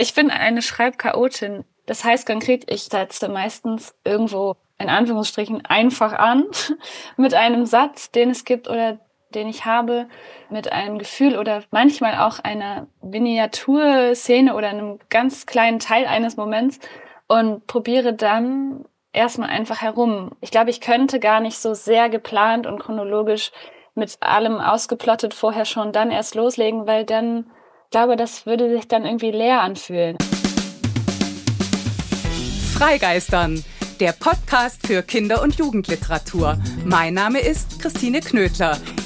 Ich bin eine Schreibchaotin. Das heißt konkret, ich setze meistens irgendwo in Anführungsstrichen einfach an mit einem Satz, den es gibt oder den ich habe, mit einem Gefühl oder manchmal auch einer Miniaturszene oder einem ganz kleinen Teil eines Moments und probiere dann erstmal einfach herum. Ich glaube, ich könnte gar nicht so sehr geplant und chronologisch mit allem ausgeplottet vorher schon dann erst loslegen, weil dann glaube, das würde sich dann irgendwie leer anfühlen. Freigeistern, der Podcast für Kinder- und Jugendliteratur. Mein Name ist Christine Knödler.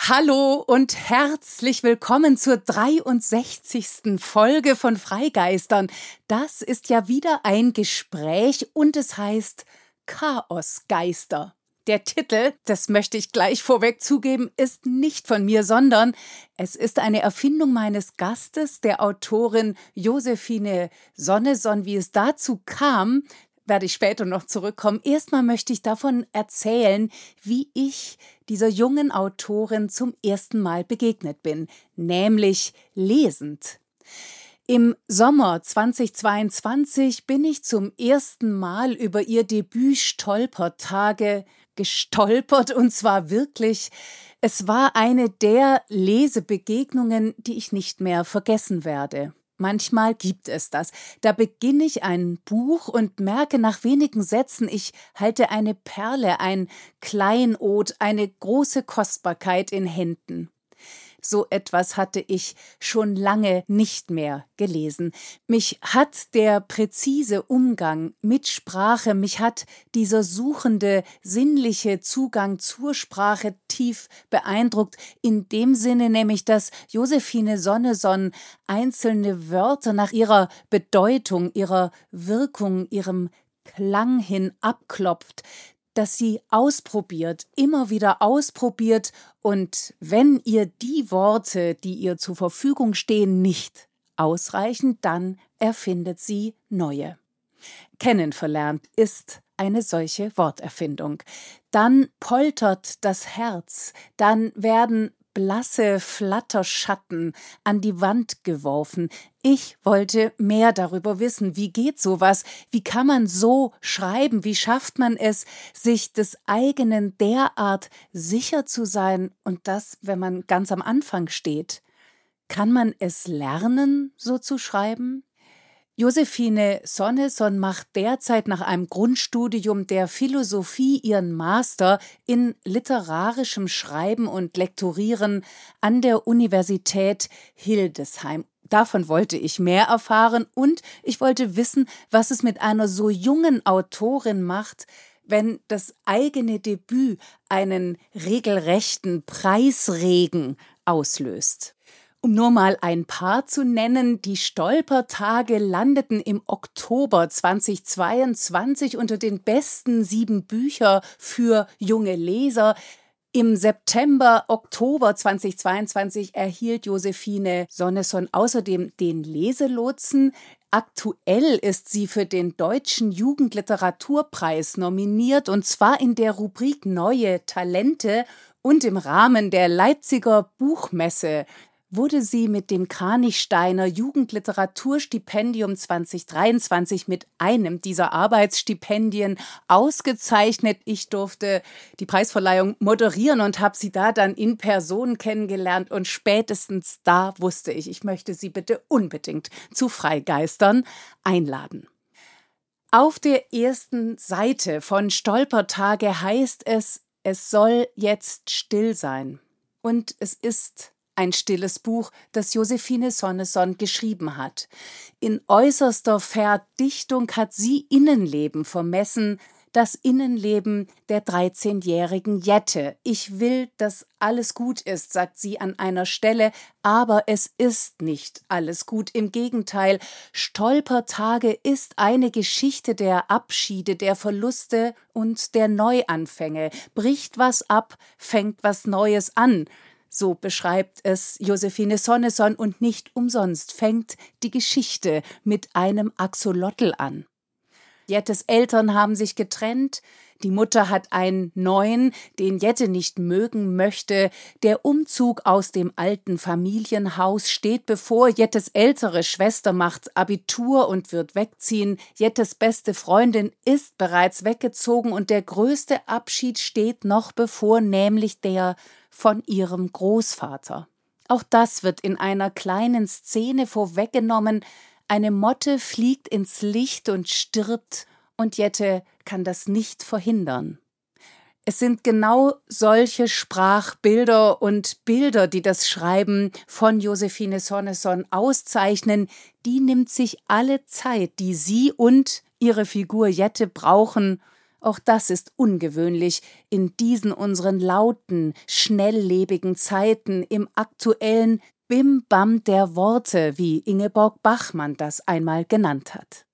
Hallo und herzlich willkommen zur 63. Folge von Freigeistern. Das ist ja wieder ein Gespräch und es heißt Chaosgeister. Der Titel, das möchte ich gleich vorweg zugeben, ist nicht von mir, sondern es ist eine Erfindung meines Gastes, der Autorin Josephine Sonneson. Wie es dazu kam, werde ich später noch zurückkommen. Erstmal möchte ich davon erzählen, wie ich dieser jungen Autorin zum ersten Mal begegnet bin, nämlich lesend. Im Sommer 2022 bin ich zum ersten Mal über ihr Debüt Stolpertage gestolpert und zwar wirklich. Es war eine der Lesebegegnungen, die ich nicht mehr vergessen werde. Manchmal gibt es das. Da beginne ich ein Buch und merke nach wenigen Sätzen, ich halte eine Perle, ein Kleinod, eine große Kostbarkeit in Händen. So etwas hatte ich schon lange nicht mehr gelesen. Mich hat der präzise Umgang mit Sprache, mich hat dieser suchende, sinnliche Zugang zur Sprache tief beeindruckt, in dem Sinne nämlich, dass Josephine Sonneson einzelne Wörter nach ihrer Bedeutung, ihrer Wirkung, ihrem Klang hin abklopft, dass sie ausprobiert, immer wieder ausprobiert und wenn ihr die Worte, die ihr zur Verfügung stehen, nicht ausreichen, dann erfindet sie neue. Kennenverlernt ist eine solche Worterfindung. Dann poltert das Herz, dann werden blasse Flatterschatten an die Wand geworfen. Ich wollte mehr darüber wissen. Wie geht sowas? Wie kann man so schreiben? Wie schafft man es, sich des eigenen derart sicher zu sein und das, wenn man ganz am Anfang steht? Kann man es lernen, so zu schreiben? Josephine Sonneson macht derzeit nach einem Grundstudium der Philosophie ihren Master in literarischem Schreiben und Lektorieren an der Universität Hildesheim. Davon wollte ich mehr erfahren und ich wollte wissen, was es mit einer so jungen Autorin macht, wenn das eigene Debüt einen regelrechten Preisregen auslöst. Nur mal ein paar zu nennen, die Stolpertage landeten im Oktober 2022 unter den besten sieben Bücher für junge Leser. Im September, Oktober 2022 erhielt Josephine Sonneson außerdem den Leselotsen. Aktuell ist sie für den Deutschen Jugendliteraturpreis nominiert und zwar in der Rubrik Neue Talente und im Rahmen der Leipziger Buchmesse wurde sie mit dem Kranichsteiner Jugendliteraturstipendium 2023 mit einem dieser Arbeitsstipendien ausgezeichnet. Ich durfte die Preisverleihung moderieren und habe sie da dann in Person kennengelernt und spätestens da wusste ich, ich möchte sie bitte unbedingt zu Freigeistern einladen. Auf der ersten Seite von Stolpertage heißt es, es soll jetzt still sein. Und es ist ein stilles Buch, das Josephine Sonneson geschrieben hat. In äußerster Verdichtung hat sie Innenleben vermessen, das Innenleben der 13-jährigen Jette. Ich will, dass alles gut ist, sagt sie an einer Stelle, aber es ist nicht alles gut. Im Gegenteil, Stolpertage ist eine Geschichte der Abschiede, der Verluste und der Neuanfänge. Bricht was ab, fängt was Neues an. So beschreibt es Josephine Sonneson und nicht umsonst fängt die Geschichte mit einem Axolotl an. Jettes Eltern haben sich getrennt, die Mutter hat einen neuen, den Jette nicht mögen möchte. Der Umzug aus dem alten Familienhaus steht bevor. Jettes ältere Schwester macht Abitur und wird wegziehen. Jettes beste Freundin ist bereits weggezogen und der größte Abschied steht noch bevor, nämlich der von ihrem Großvater. Auch das wird in einer kleinen Szene vorweggenommen, eine Motte fliegt ins Licht und stirbt, und Jette kann das nicht verhindern. Es sind genau solche Sprachbilder und Bilder, die das Schreiben von Josephine Sonneson auszeichnen. Die nimmt sich alle Zeit, die sie und ihre Figur Jette brauchen. Auch das ist ungewöhnlich in diesen unseren lauten, schnelllebigen Zeiten im aktuellen Bim-Bam der Worte, wie Ingeborg Bachmann das einmal genannt hat.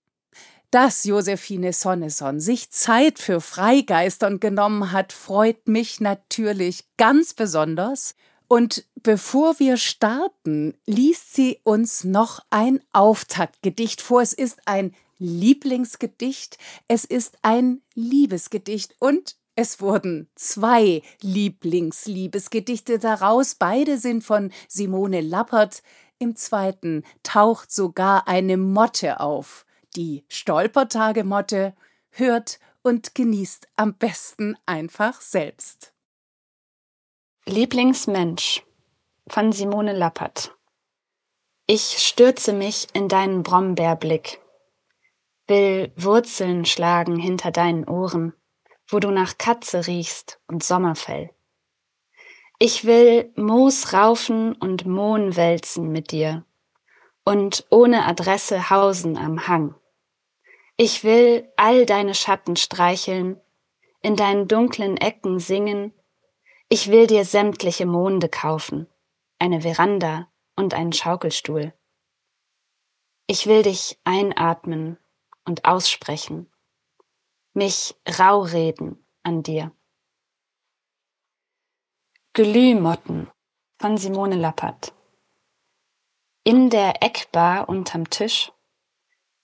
Dass Josephine Sonneson sich Zeit für Freigeistern genommen hat, freut mich natürlich ganz besonders. Und bevor wir starten, liest sie uns noch ein Auftaktgedicht vor. Es ist ein Lieblingsgedicht, es ist ein Liebesgedicht und es wurden zwei Lieblingsliebesgedichte daraus, beide sind von Simone Lappert. Im zweiten taucht sogar eine Motte auf. Die Stolpertagemotte hört und genießt am besten einfach selbst. Lieblingsmensch von Simone Lappert. Ich stürze mich in deinen Brombeerblick, will Wurzeln schlagen hinter deinen Ohren wo du nach Katze riechst und Sommerfell. Ich will Moos raufen und Mohn wälzen mit dir und ohne Adresse hausen am Hang. Ich will all deine Schatten streicheln, in deinen dunklen Ecken singen, ich will dir sämtliche Monde kaufen, eine Veranda und einen Schaukelstuhl. Ich will dich einatmen und aussprechen mich rau reden an dir. Glühmotten von Simone Lappert. In der Eckbar unterm Tisch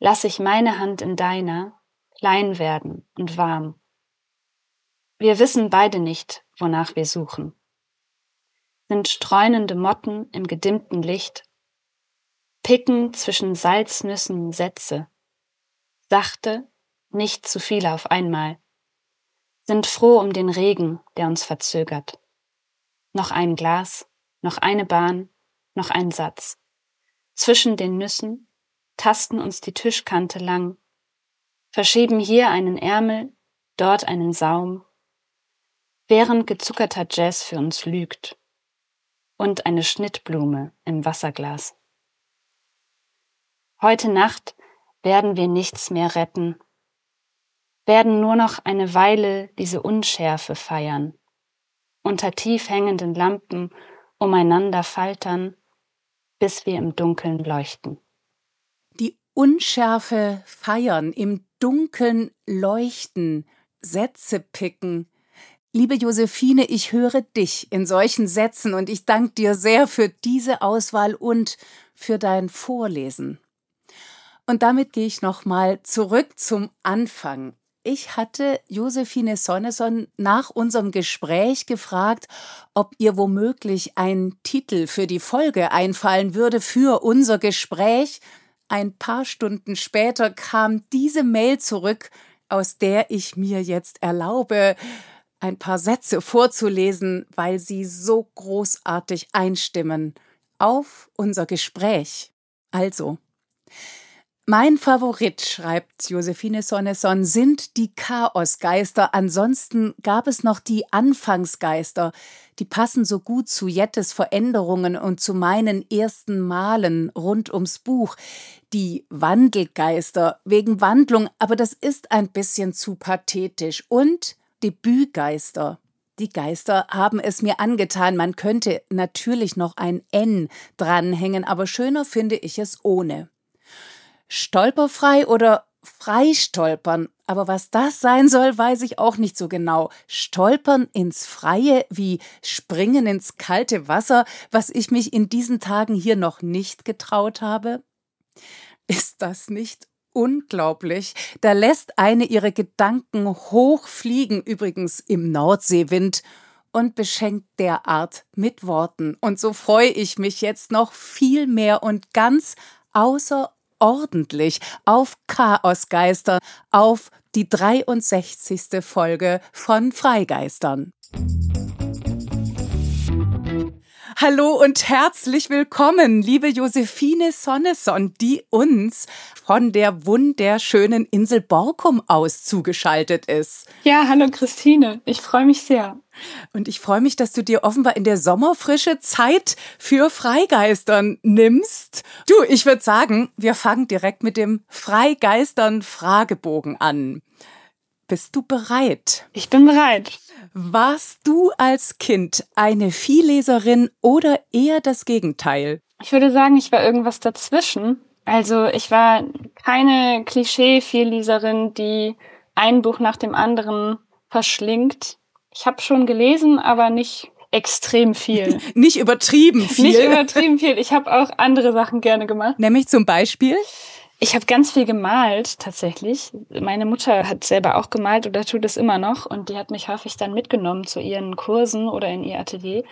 lass ich meine Hand in deiner klein werden und warm. Wir wissen beide nicht, wonach wir suchen. Sind streunende Motten im gedimmten Licht, picken zwischen Salznüssen Sätze, sachte nicht zu viele auf einmal, sind froh um den Regen, der uns verzögert. Noch ein Glas, noch eine Bahn, noch ein Satz. Zwischen den Nüssen tasten uns die Tischkante lang, verschieben hier einen Ärmel, dort einen Saum, während gezuckerter Jazz für uns lügt und eine Schnittblume im Wasserglas. Heute Nacht werden wir nichts mehr retten werden nur noch eine Weile diese Unschärfe feiern, unter tief hängenden Lampen umeinander faltern, bis wir im Dunkeln leuchten. Die Unschärfe feiern, im Dunkeln leuchten, Sätze picken. Liebe Josephine, ich höre dich in solchen Sätzen und ich danke dir sehr für diese Auswahl und für dein Vorlesen. Und damit gehe ich nochmal zurück zum Anfang. Ich hatte Josephine Sonneson nach unserem Gespräch gefragt, ob ihr womöglich ein Titel für die Folge einfallen würde für unser Gespräch. Ein paar Stunden später kam diese Mail zurück, aus der ich mir jetzt erlaube, ein paar Sätze vorzulesen, weil sie so großartig einstimmen auf unser Gespräch. Also, Mein Favorit, schreibt Josephine Sonneson, sind die Chaosgeister. Ansonsten gab es noch die Anfangsgeister. Die passen so gut zu Jettes Veränderungen und zu meinen ersten Malen rund ums Buch. Die Wandelgeister wegen Wandlung, aber das ist ein bisschen zu pathetisch. Und Debütgeister. Die Geister haben es mir angetan. Man könnte natürlich noch ein N dranhängen, aber schöner finde ich es ohne. Stolperfrei oder Freistolpern. Aber was das sein soll, weiß ich auch nicht so genau. Stolpern ins Freie wie Springen ins kalte Wasser, was ich mich in diesen Tagen hier noch nicht getraut habe? Ist das nicht unglaublich? Da lässt eine ihre Gedanken hochfliegen, übrigens im Nordseewind, und beschenkt derart mit Worten. Und so freue ich mich jetzt noch viel mehr und ganz außer ordentlich auf Chaosgeister, auf die 63. Folge von Freigeistern. Hallo und herzlich willkommen, liebe Josephine Sonneson, die uns von der wunderschönen Insel Borkum aus zugeschaltet ist. Ja, hallo Christine, ich freue mich sehr. Und ich freue mich, dass du dir offenbar in der Sommerfrische Zeit für Freigeistern nimmst. Du, ich würde sagen, wir fangen direkt mit dem Freigeistern Fragebogen an. Bist du bereit? Ich bin bereit. Warst du als Kind eine Vielleserin oder eher das Gegenteil? Ich würde sagen, ich war irgendwas dazwischen. Also ich war keine Klischee-Vielleserin, die ein Buch nach dem anderen verschlingt. Ich habe schon gelesen, aber nicht extrem viel. nicht übertrieben viel. Nicht übertrieben viel. Ich habe auch andere Sachen gerne gemacht. Nämlich zum Beispiel? Ich habe ganz viel gemalt tatsächlich. Meine Mutter hat selber auch gemalt oder tut es immer noch und die hat mich häufig dann mitgenommen zu ihren Kursen oder in ihr Atelier.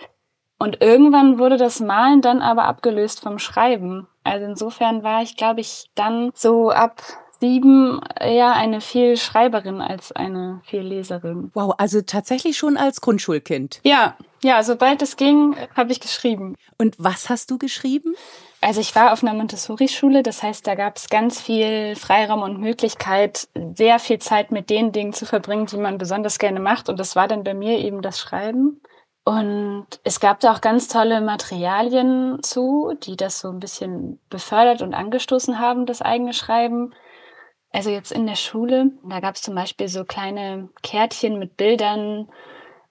Und irgendwann wurde das Malen dann aber abgelöst vom Schreiben. Also insofern war ich, glaube ich, dann so ab sieben eher eine viel Schreiberin als eine viel Leserin. Wow, also tatsächlich schon als Grundschulkind. Ja, ja, sobald es ging, habe ich geschrieben. Und was hast du geschrieben? Also ich war auf einer Montessori-Schule, das heißt, da gab es ganz viel Freiraum und Möglichkeit, sehr viel Zeit mit den Dingen zu verbringen, die man besonders gerne macht. Und das war dann bei mir eben das Schreiben. Und es gab da auch ganz tolle Materialien zu, die das so ein bisschen befördert und angestoßen haben, das eigene Schreiben. Also jetzt in der Schule, da gab es zum Beispiel so kleine Kärtchen mit Bildern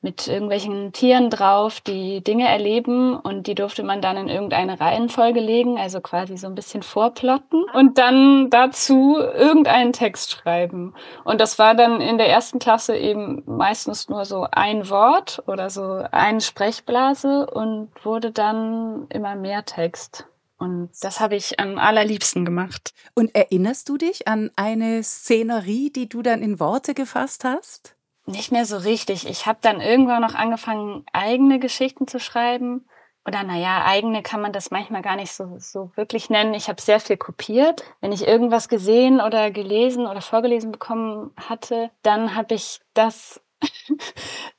mit irgendwelchen Tieren drauf, die Dinge erleben und die durfte man dann in irgendeine Reihenfolge legen, also quasi so ein bisschen vorplotten und dann dazu irgendeinen Text schreiben. Und das war dann in der ersten Klasse eben meistens nur so ein Wort oder so eine Sprechblase und wurde dann immer mehr Text. Und das habe ich am allerliebsten gemacht. Und erinnerst du dich an eine Szenerie, die du dann in Worte gefasst hast? Nicht mehr so richtig. Ich habe dann irgendwann noch angefangen, eigene Geschichten zu schreiben. Oder naja, eigene kann man das manchmal gar nicht so, so wirklich nennen. Ich habe sehr viel kopiert. Wenn ich irgendwas gesehen oder gelesen oder vorgelesen bekommen hatte, dann habe ich das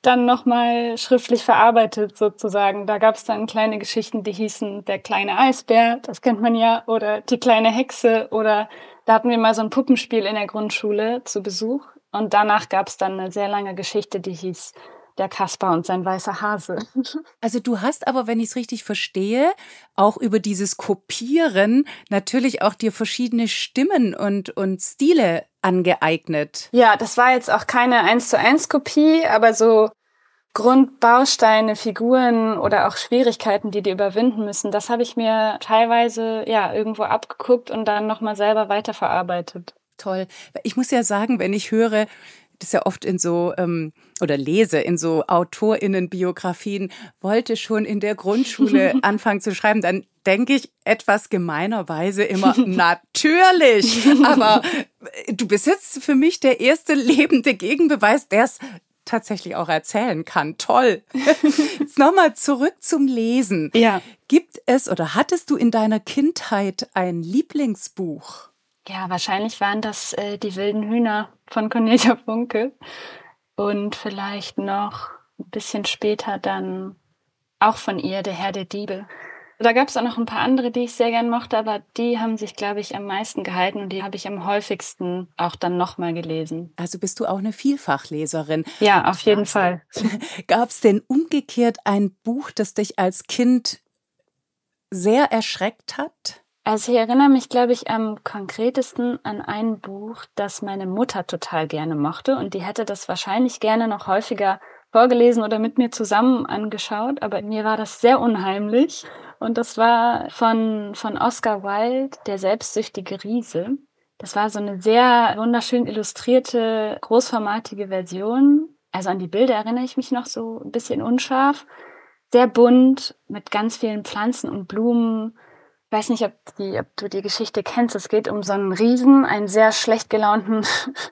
dann nochmal schriftlich verarbeitet sozusagen. Da gab es dann kleine Geschichten, die hießen Der kleine Eisbär, das kennt man ja, oder Die kleine Hexe oder da hatten wir mal so ein Puppenspiel in der Grundschule zu Besuch und danach gab es dann eine sehr lange Geschichte, die hieß der Kaspar und sein weißer Hase. Also du hast aber, wenn ich es richtig verstehe, auch über dieses Kopieren natürlich auch dir verschiedene Stimmen und, und Stile angeeignet. Ja, das war jetzt auch keine eins zu eins Kopie, aber so Grundbausteine, Figuren oder auch Schwierigkeiten, die die überwinden müssen, das habe ich mir teilweise ja irgendwo abgeguckt und dann nochmal selber weiterverarbeitet toll. Ich muss ja sagen, wenn ich höre, das ist ja oft in so ähm, oder lese in so AutorInnen-Biografien, wollte schon in der Grundschule anfangen zu schreiben, dann denke ich etwas gemeinerweise immer, natürlich. Aber du bist jetzt für mich der erste lebende Gegenbeweis, der es tatsächlich auch erzählen kann. Toll. Jetzt nochmal zurück zum Lesen. Ja. Gibt es oder hattest du in deiner Kindheit ein Lieblingsbuch? Ja, wahrscheinlich waren das äh, die wilden Hühner von Cornelia Funke. Und vielleicht noch ein bisschen später dann auch von ihr, der Herr der Diebe. Da gab es auch noch ein paar andere, die ich sehr gern mochte, aber die haben sich, glaube ich, am meisten gehalten und die habe ich am häufigsten auch dann nochmal gelesen. Also bist du auch eine Vielfachleserin? Ja, auf jeden Fall. Gab es denn umgekehrt ein Buch, das dich als Kind sehr erschreckt hat? Also ich erinnere mich, glaube ich, am konkretesten an ein Buch, das meine Mutter total gerne mochte und die hätte das wahrscheinlich gerne noch häufiger vorgelesen oder mit mir zusammen angeschaut, aber mir war das sehr unheimlich. Und das war von, von Oscar Wilde, Der selbstsüchtige Riese. Das war so eine sehr wunderschön illustrierte, großformatige Version. Also an die Bilder erinnere ich mich noch so ein bisschen unscharf. Sehr bunt, mit ganz vielen Pflanzen und Blumen, weiß nicht, ob, die, ob du die Geschichte kennst. Es geht um so einen Riesen, einen sehr schlecht gelaunten,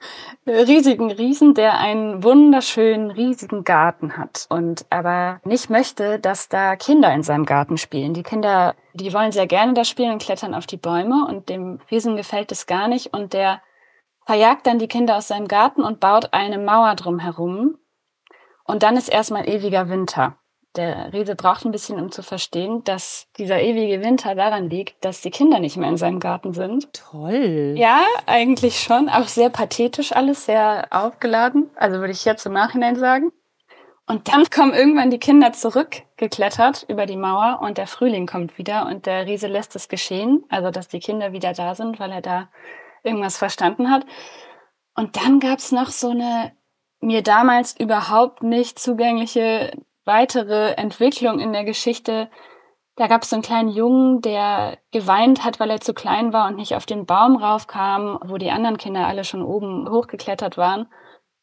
riesigen Riesen, der einen wunderschönen, riesigen Garten hat und aber nicht möchte, dass da Kinder in seinem Garten spielen. Die Kinder, die wollen sehr gerne da spielen und klettern auf die Bäume und dem Riesen gefällt es gar nicht und der verjagt dann die Kinder aus seinem Garten und baut eine Mauer drum herum. Und dann ist erstmal ewiger Winter der Riese braucht ein bisschen, um zu verstehen, dass dieser ewige Winter daran liegt, dass die Kinder nicht mehr in seinem Garten sind. Toll. Ja, eigentlich schon. Auch sehr pathetisch alles, sehr aufgeladen. Also würde ich jetzt im Nachhinein sagen. Und dann kommen irgendwann die Kinder zurückgeklettert über die Mauer und der Frühling kommt wieder und der Riese lässt es geschehen. Also, dass die Kinder wieder da sind, weil er da irgendwas verstanden hat. Und dann gab's noch so eine mir damals überhaupt nicht zugängliche weitere Entwicklung in der Geschichte. Da gab es so einen kleinen Jungen, der geweint hat, weil er zu klein war und nicht auf den Baum raufkam, wo die anderen Kinder alle schon oben hochgeklettert waren.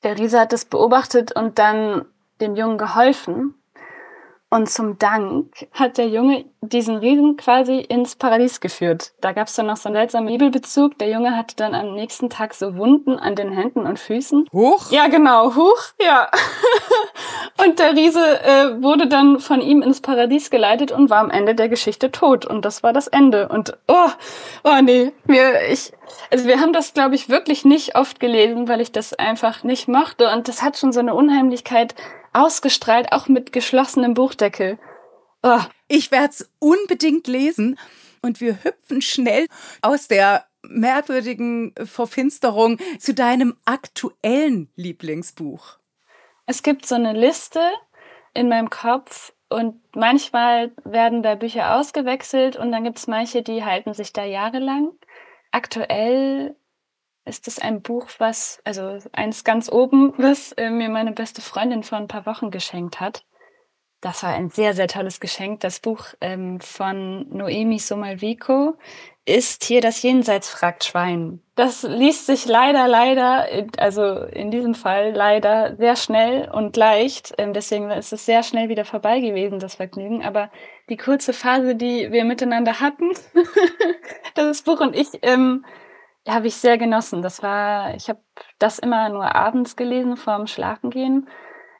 Der Riese hat das beobachtet und dann dem Jungen geholfen. Und zum Dank hat der Junge diesen Riesen quasi ins Paradies geführt. Da gab es dann noch so einen seltsamen Bibelbezug. Der Junge hatte dann am nächsten Tag so Wunden an den Händen und Füßen. Huch? Ja, genau, huch, ja. und der Riese äh, wurde dann von ihm ins Paradies geleitet und war am Ende der Geschichte tot. Und das war das Ende. Und oh, oh nee, mir, ich, also wir haben das, glaube ich, wirklich nicht oft gelesen, weil ich das einfach nicht mochte. Und das hat schon so eine Unheimlichkeit ausgestrahlt, auch mit geschlossenem Buchdeckel. Oh. Ich werde es unbedingt lesen und wir hüpfen schnell aus der merkwürdigen Verfinsterung zu deinem aktuellen Lieblingsbuch. Es gibt so eine Liste in meinem Kopf und manchmal werden da Bücher ausgewechselt und dann gibt es manche, die halten sich da jahrelang. Aktuell ist es ein Buch, was, also eins ganz oben, was äh, mir meine beste Freundin vor ein paar Wochen geschenkt hat. Das war ein sehr, sehr tolles Geschenk. Das Buch ähm, von Noemi Somalvico ist hier das Jenseits fragt Schwein. Das liest sich leider, leider, also in diesem Fall leider sehr schnell und leicht. Ähm, deswegen ist es sehr schnell wieder vorbei gewesen, das Vergnügen. Aber die kurze Phase, die wir miteinander hatten, das Buch und ich, ähm, habe ich sehr genossen. Das war, ich habe das immer nur abends gelesen vorm Schlafengehen.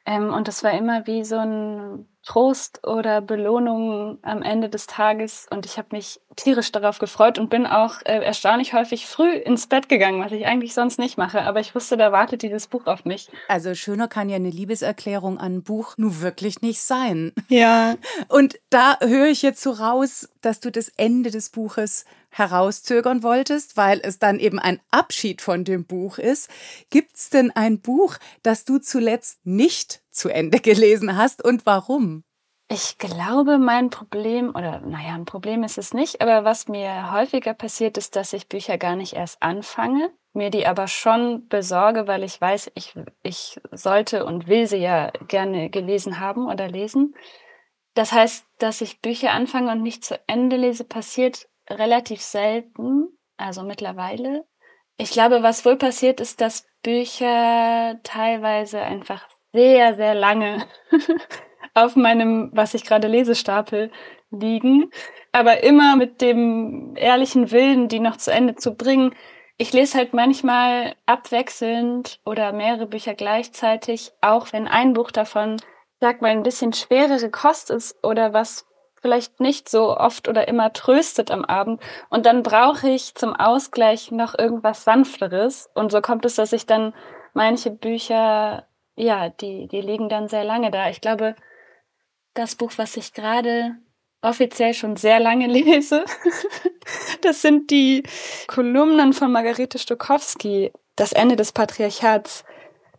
Ähm, und das war immer wie so ein Trost oder Belohnung am Ende des Tages. Und ich habe mich tierisch darauf gefreut und bin auch äh, erstaunlich häufig früh ins Bett gegangen, was ich eigentlich sonst nicht mache. Aber ich wusste, da wartet dieses Buch auf mich. Also schöner kann ja eine Liebeserklärung an ein Buch nur wirklich nicht sein. Ja. Und da höre ich jetzt so raus, dass du das Ende des Buches herauszögern wolltest, weil es dann eben ein Abschied von dem Buch ist. Gibt es denn ein Buch, das du zuletzt nicht zu Ende gelesen hast und warum? Ich glaube, mein Problem, oder naja, ein Problem ist es nicht, aber was mir häufiger passiert, ist, dass ich Bücher gar nicht erst anfange, mir die aber schon besorge, weil ich weiß, ich, ich sollte und will sie ja gerne gelesen haben oder lesen. Das heißt, dass ich Bücher anfange und nicht zu Ende lese, passiert relativ selten, also mittlerweile. Ich glaube, was wohl passiert ist, dass Bücher teilweise einfach sehr, sehr lange auf meinem, was ich gerade lese, Stapel liegen, aber immer mit dem ehrlichen Willen, die noch zu Ende zu bringen. Ich lese halt manchmal abwechselnd oder mehrere Bücher gleichzeitig, auch wenn ein Buch davon, sag mal, ein bisschen schwerere Kost ist oder was vielleicht nicht so oft oder immer tröstet am Abend. Und dann brauche ich zum Ausgleich noch irgendwas Sanfteres. Und so kommt es, dass ich dann manche Bücher ja, die, die liegen dann sehr lange da. Ich glaube, das Buch, was ich gerade offiziell schon sehr lange lese. Das sind die Kolumnen von Margarete Stokowski, Das Ende des Patriarchats.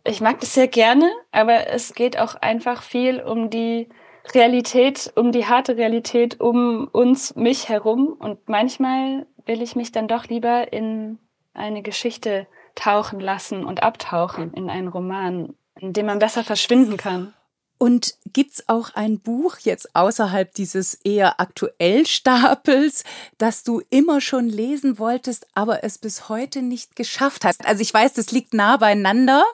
Ich mag das sehr gerne, aber es geht auch einfach viel um die Realität, um die harte Realität um uns, mich herum. Und manchmal will ich mich dann doch lieber in eine Geschichte tauchen lassen und abtauchen in einen Roman, in dem man besser verschwinden kann. Und gibt's auch ein Buch jetzt außerhalb dieses eher aktuell Stapels, das du immer schon lesen wolltest, aber es bis heute nicht geschafft hast? Also ich weiß, das liegt nah beieinander.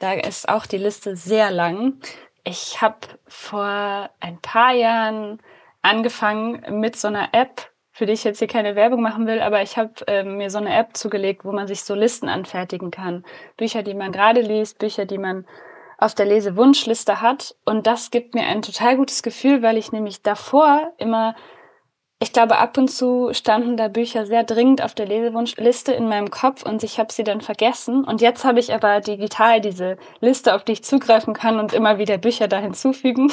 Da ist auch die Liste sehr lang. Ich habe vor ein paar Jahren angefangen mit so einer App, für die ich jetzt hier keine Werbung machen will, aber ich habe äh, mir so eine App zugelegt, wo man sich so Listen anfertigen kann. Bücher, die man gerade liest, Bücher, die man auf der Lesewunschliste hat. Und das gibt mir ein total gutes Gefühl, weil ich nämlich davor immer, ich glaube, ab und zu standen da Bücher sehr dringend auf der Lesewunschliste in meinem Kopf und ich habe sie dann vergessen. Und jetzt habe ich aber digital diese Liste, auf die ich zugreifen kann und immer wieder Bücher da hinzufügen.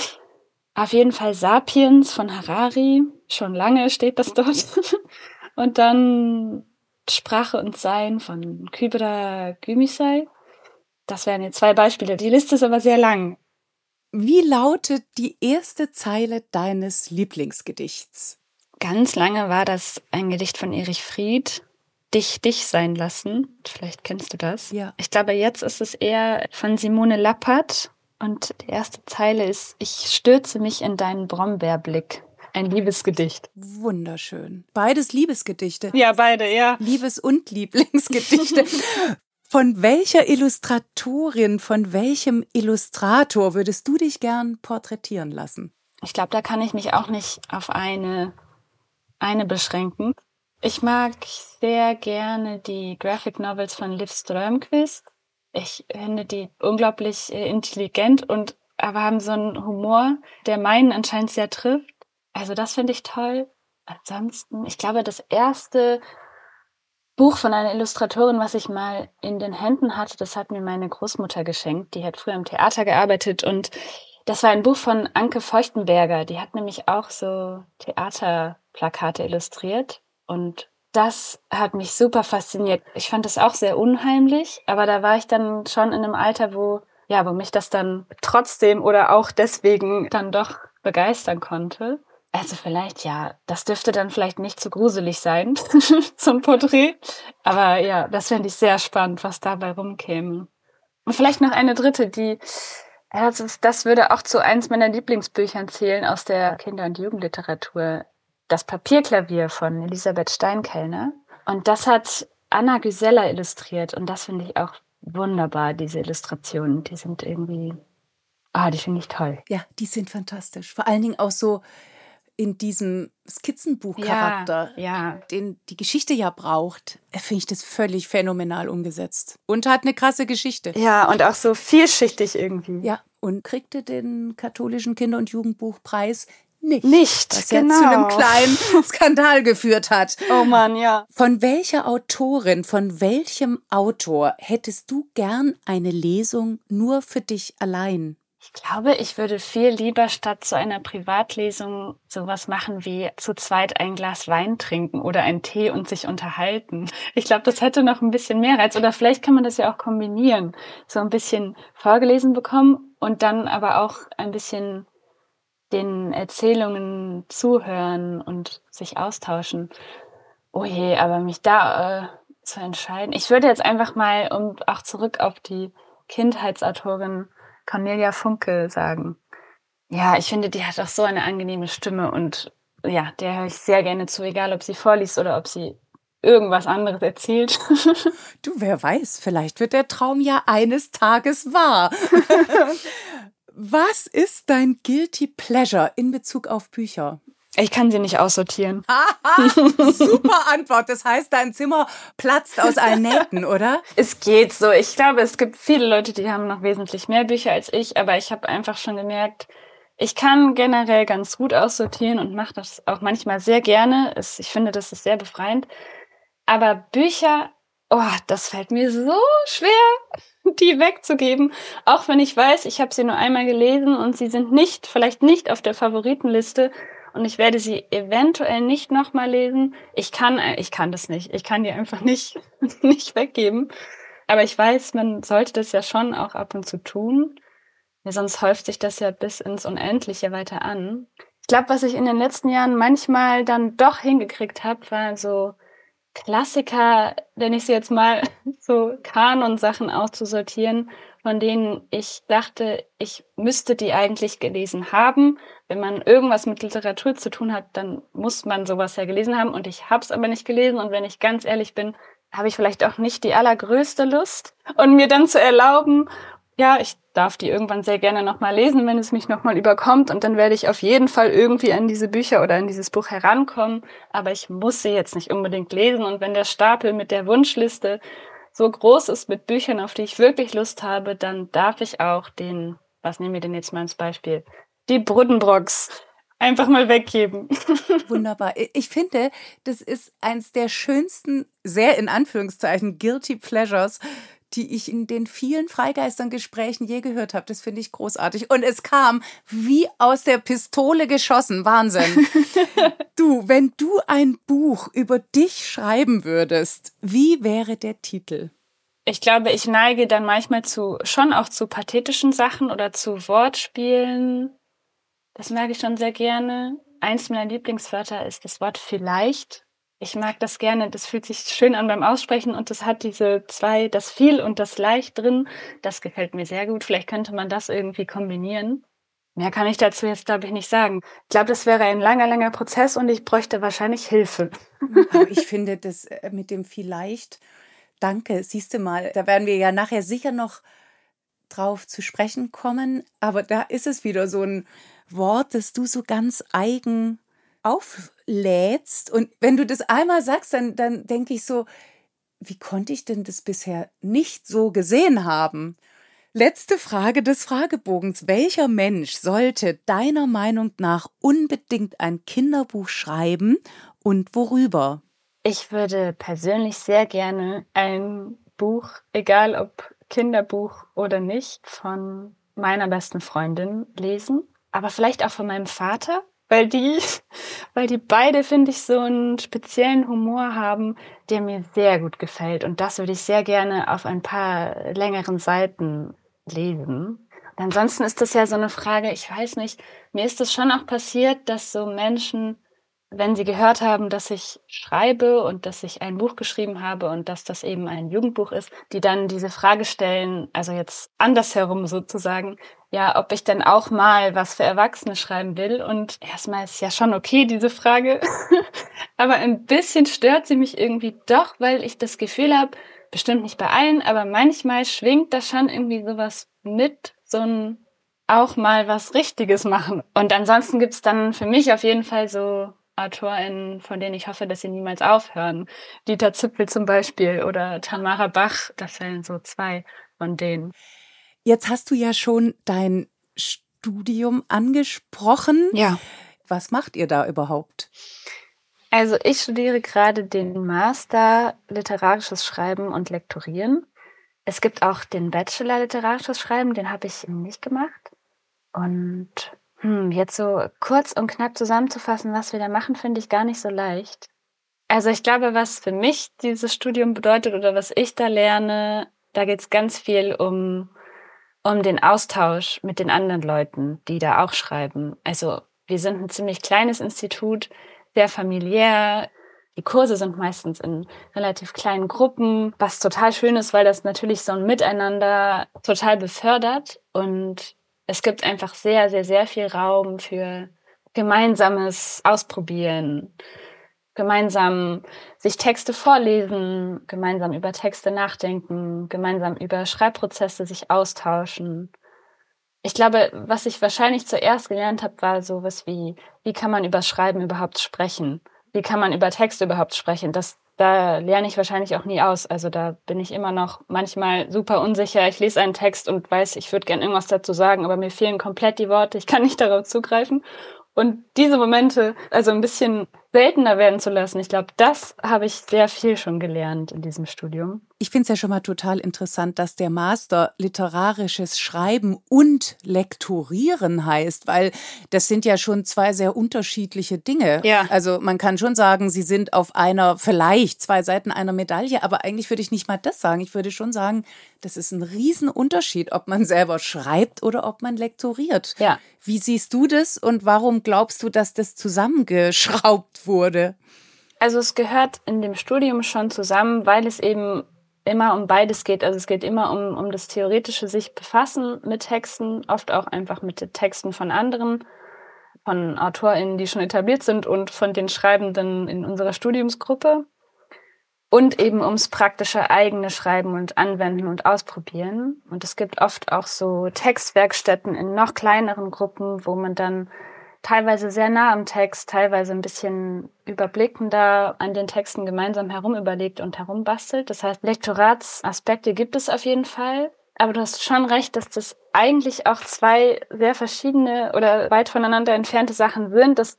Auf jeden Fall Sapiens von Harari. Schon lange steht das dort. Und dann Sprache und Sein von Kybra Gümisei. Das wären jetzt zwei Beispiele. Die Liste ist aber sehr lang. Wie lautet die erste Zeile deines Lieblingsgedichts? Ganz lange war das ein Gedicht von Erich Fried, Dich, dich sein lassen. Vielleicht kennst du das. Ja. Ich glaube, jetzt ist es eher von Simone Lappert. Und die erste Zeile ist, ich stürze mich in deinen Brombeerblick. Ein Liebesgedicht. Wunderschön. Beides Liebesgedichte. Ja, beide, ja. Liebes- und Lieblingsgedichte. Von welcher Illustratorin, von welchem Illustrator würdest du dich gern porträtieren lassen? Ich glaube, da kann ich mich auch nicht auf eine, eine beschränken. Ich mag sehr gerne die Graphic Novels von Liv Strömquist. Ich finde die unglaublich äh, intelligent und aber haben so einen Humor, der meinen anscheinend sehr trifft. Also das finde ich toll. Ansonsten, ich glaube, das erste Buch von einer Illustratorin, was ich mal in den Händen hatte, das hat mir meine Großmutter geschenkt. Die hat früher im Theater gearbeitet und das war ein Buch von Anke Feuchtenberger. Die hat nämlich auch so Theaterplakate illustriert und das hat mich super fasziniert. Ich fand das auch sehr unheimlich, aber da war ich dann schon in einem Alter, wo ja, wo mich das dann trotzdem oder auch deswegen dann doch begeistern konnte. Also vielleicht ja, das dürfte dann vielleicht nicht zu gruselig sein, ein Porträt. Aber ja, das fände ich sehr spannend, was dabei rumkäme. Und vielleicht noch eine dritte, die, das, das würde auch zu eins meiner Lieblingsbüchern zählen aus der Kinder- und Jugendliteratur. Das Papierklavier von Elisabeth Steinkellner. Und das hat Anna Güsella illustriert. Und das finde ich auch wunderbar, diese Illustrationen. Die sind irgendwie, ah, die finde ich toll. Ja, die sind fantastisch. Vor allen Dingen auch so, in diesem Skizzenbuchcharakter, ja, ja. den die Geschichte ja braucht, finde ich das völlig phänomenal umgesetzt. Und hat eine krasse Geschichte. Ja, und auch so vielschichtig irgendwie. Ja, und kriegte den katholischen Kinder- und Jugendbuchpreis nicht. Nicht, was genau. ja zu einem kleinen Skandal geführt hat. Oh Mann, ja. Von welcher Autorin, von welchem Autor hättest du gern eine Lesung nur für dich allein? Ich glaube, ich würde viel lieber statt zu einer Privatlesung sowas machen wie zu zweit ein Glas Wein trinken oder einen Tee und sich unterhalten. Ich glaube, das hätte noch ein bisschen mehr Reiz. Oder vielleicht kann man das ja auch kombinieren. So ein bisschen vorgelesen bekommen und dann aber auch ein bisschen den Erzählungen zuhören und sich austauschen. Oh je, aber mich da äh, zu entscheiden. Ich würde jetzt einfach mal, um auch zurück auf die Kindheitsautorin Cornelia Funke sagen. Ja, ich finde, die hat auch so eine angenehme Stimme und ja, der höre ich sehr gerne zu, egal ob sie vorliest oder ob sie irgendwas anderes erzählt. du, wer weiß, vielleicht wird der Traum ja eines Tages wahr. Was ist dein Guilty Pleasure in Bezug auf Bücher? Ich kann sie nicht aussortieren. Super Antwort. Das heißt, dein Zimmer platzt aus allen Nähten, oder? Es geht so. Ich glaube, es gibt viele Leute, die haben noch wesentlich mehr Bücher als ich, aber ich habe einfach schon gemerkt, ich kann generell ganz gut aussortieren und mache das auch manchmal sehr gerne. Ich finde, das ist sehr befreiend. Aber Bücher, oh, das fällt mir so schwer, die wegzugeben. Auch wenn ich weiß, ich habe sie nur einmal gelesen und sie sind nicht, vielleicht nicht auf der Favoritenliste und ich werde sie eventuell nicht nochmal lesen. Ich kann, ich kann das nicht. Ich kann die einfach nicht, nicht weggeben. Aber ich weiß, man sollte das ja schon auch ab und zu tun. Ja, sonst häuft sich das ja bis ins Unendliche weiter an. Ich glaube, was ich in den letzten Jahren manchmal dann doch hingekriegt habe, war so Klassiker, wenn ich sie jetzt mal so Kanon-Sachen auszusortieren, von denen ich dachte, ich müsste die eigentlich gelesen haben. Wenn man irgendwas mit Literatur zu tun hat, dann muss man sowas ja gelesen haben. Und ich habe es aber nicht gelesen. Und wenn ich ganz ehrlich bin, habe ich vielleicht auch nicht die allergrößte Lust. Und mir dann zu erlauben, ja, ich darf die irgendwann sehr gerne nochmal lesen, wenn es mich nochmal überkommt. Und dann werde ich auf jeden Fall irgendwie an diese Bücher oder an dieses Buch herankommen. Aber ich muss sie jetzt nicht unbedingt lesen. Und wenn der Stapel mit der Wunschliste so groß ist mit Büchern, auf die ich wirklich Lust habe, dann darf ich auch den, was nehmen wir denn jetzt mal als Beispiel? Die Bruddenbrocks einfach mal weggeben. Wunderbar. Ich finde, das ist eins der schönsten, sehr in Anführungszeichen, guilty pleasures, die ich in den vielen Freigeistern-Gesprächen je gehört habe. Das finde ich großartig. Und es kam wie aus der Pistole geschossen. Wahnsinn. du, wenn du ein Buch über dich schreiben würdest, wie wäre der Titel? Ich glaube, ich neige dann manchmal zu, schon auch zu pathetischen Sachen oder zu Wortspielen. Das mag ich schon sehr gerne. Eins meiner Lieblingswörter ist das Wort vielleicht ich mag das gerne. Das fühlt sich schön an beim Aussprechen und das hat diese zwei, das viel und das leicht drin. Das gefällt mir sehr gut. Vielleicht könnte man das irgendwie kombinieren. Mehr kann ich dazu jetzt, glaube ich, nicht sagen. Ich glaube, das wäre ein langer, langer Prozess und ich bräuchte wahrscheinlich Hilfe. Aber ich finde das äh, mit dem vielleicht, danke, siehst du mal, da werden wir ja nachher sicher noch drauf zu sprechen kommen. Aber da ist es wieder so ein Wort, das du so ganz eigen auflädst. Und wenn du das einmal sagst, dann, dann denke ich so, wie konnte ich denn das bisher nicht so gesehen haben? Letzte Frage des Fragebogens. Welcher Mensch sollte deiner Meinung nach unbedingt ein Kinderbuch schreiben und worüber? Ich würde persönlich sehr gerne ein Buch, egal ob Kinderbuch oder nicht, von meiner besten Freundin lesen, aber vielleicht auch von meinem Vater, weil die, weil die beide, finde ich, so einen speziellen Humor haben, der mir sehr gut gefällt. Und das würde ich sehr gerne auf ein paar längeren Seiten lesen. Und ansonsten ist das ja so eine Frage, ich weiß nicht, mir ist es schon auch passiert, dass so Menschen wenn Sie gehört haben, dass ich schreibe und dass ich ein Buch geschrieben habe und dass das eben ein Jugendbuch ist, die dann diese Frage stellen, also jetzt andersherum sozusagen, ja, ob ich denn auch mal was für Erwachsene schreiben will. Und erstmal ist ja schon okay, diese Frage. aber ein bisschen stört sie mich irgendwie doch, weil ich das Gefühl habe, bestimmt nicht bei allen, aber manchmal schwingt da schon irgendwie sowas mit, so ein auch mal was Richtiges machen. Und ansonsten gibt's dann für mich auf jeden Fall so AutorInnen, von denen ich hoffe, dass sie niemals aufhören. Dieter Zipfel zum Beispiel oder Tamara Bach, das wären so zwei von denen. Jetzt hast du ja schon dein Studium angesprochen. Ja. Was macht ihr da überhaupt? Also ich studiere gerade den Master Literarisches Schreiben und Lektorieren. Es gibt auch den Bachelor Literarisches Schreiben, den habe ich nicht gemacht. Und hm, jetzt so kurz und knapp zusammenzufassen, was wir da machen, finde ich gar nicht so leicht. Also ich glaube, was für mich dieses Studium bedeutet oder was ich da lerne, da geht es ganz viel um, um den Austausch mit den anderen Leuten, die da auch schreiben. Also wir sind ein ziemlich kleines Institut, sehr familiär. Die Kurse sind meistens in relativ kleinen Gruppen, was total schön ist, weil das natürlich so ein Miteinander total befördert. Und es gibt einfach sehr, sehr, sehr viel Raum für gemeinsames Ausprobieren, gemeinsam sich Texte vorlesen, gemeinsam über Texte nachdenken, gemeinsam über Schreibprozesse sich austauschen. Ich glaube, was ich wahrscheinlich zuerst gelernt habe, war sowas wie, wie kann man über Schreiben überhaupt sprechen? Wie kann man über Texte überhaupt sprechen? Das da lerne ich wahrscheinlich auch nie aus. Also da bin ich immer noch manchmal super unsicher. Ich lese einen Text und weiß, ich würde gern irgendwas dazu sagen, aber mir fehlen komplett die Worte. Ich kann nicht darauf zugreifen. Und diese Momente, also ein bisschen seltener werden zu lassen. Ich glaube, das habe ich sehr viel schon gelernt in diesem Studium. Ich finde es ja schon mal total interessant, dass der Master literarisches Schreiben und Lektorieren heißt, weil das sind ja schon zwei sehr unterschiedliche Dinge. Ja. Also man kann schon sagen, sie sind auf einer, vielleicht zwei Seiten einer Medaille, aber eigentlich würde ich nicht mal das sagen. Ich würde schon sagen, das ist ein Riesenunterschied, ob man selber schreibt oder ob man lektoriert. Ja. Wie siehst du das und warum glaubst du, dass das zusammengeschraubt wurde? Also es gehört in dem Studium schon zusammen, weil es eben immer um beides geht. Also es geht immer um, um das theoretische sich befassen mit Texten, oft auch einfach mit den Texten von anderen, von AutorInnen, die schon etabliert sind und von den Schreibenden in unserer Studiumsgruppe. Und eben ums praktische eigene Schreiben und Anwenden und Ausprobieren. Und es gibt oft auch so Textwerkstätten in noch kleineren Gruppen, wo man dann teilweise sehr nah am Text, teilweise ein bisschen überblickender an den Texten gemeinsam herumüberlegt und herumbastelt. Das heißt, Lektoratsaspekte gibt es auf jeden Fall. Aber du hast schon recht, dass das eigentlich auch zwei sehr verschiedene oder weit voneinander entfernte Sachen sind. Das,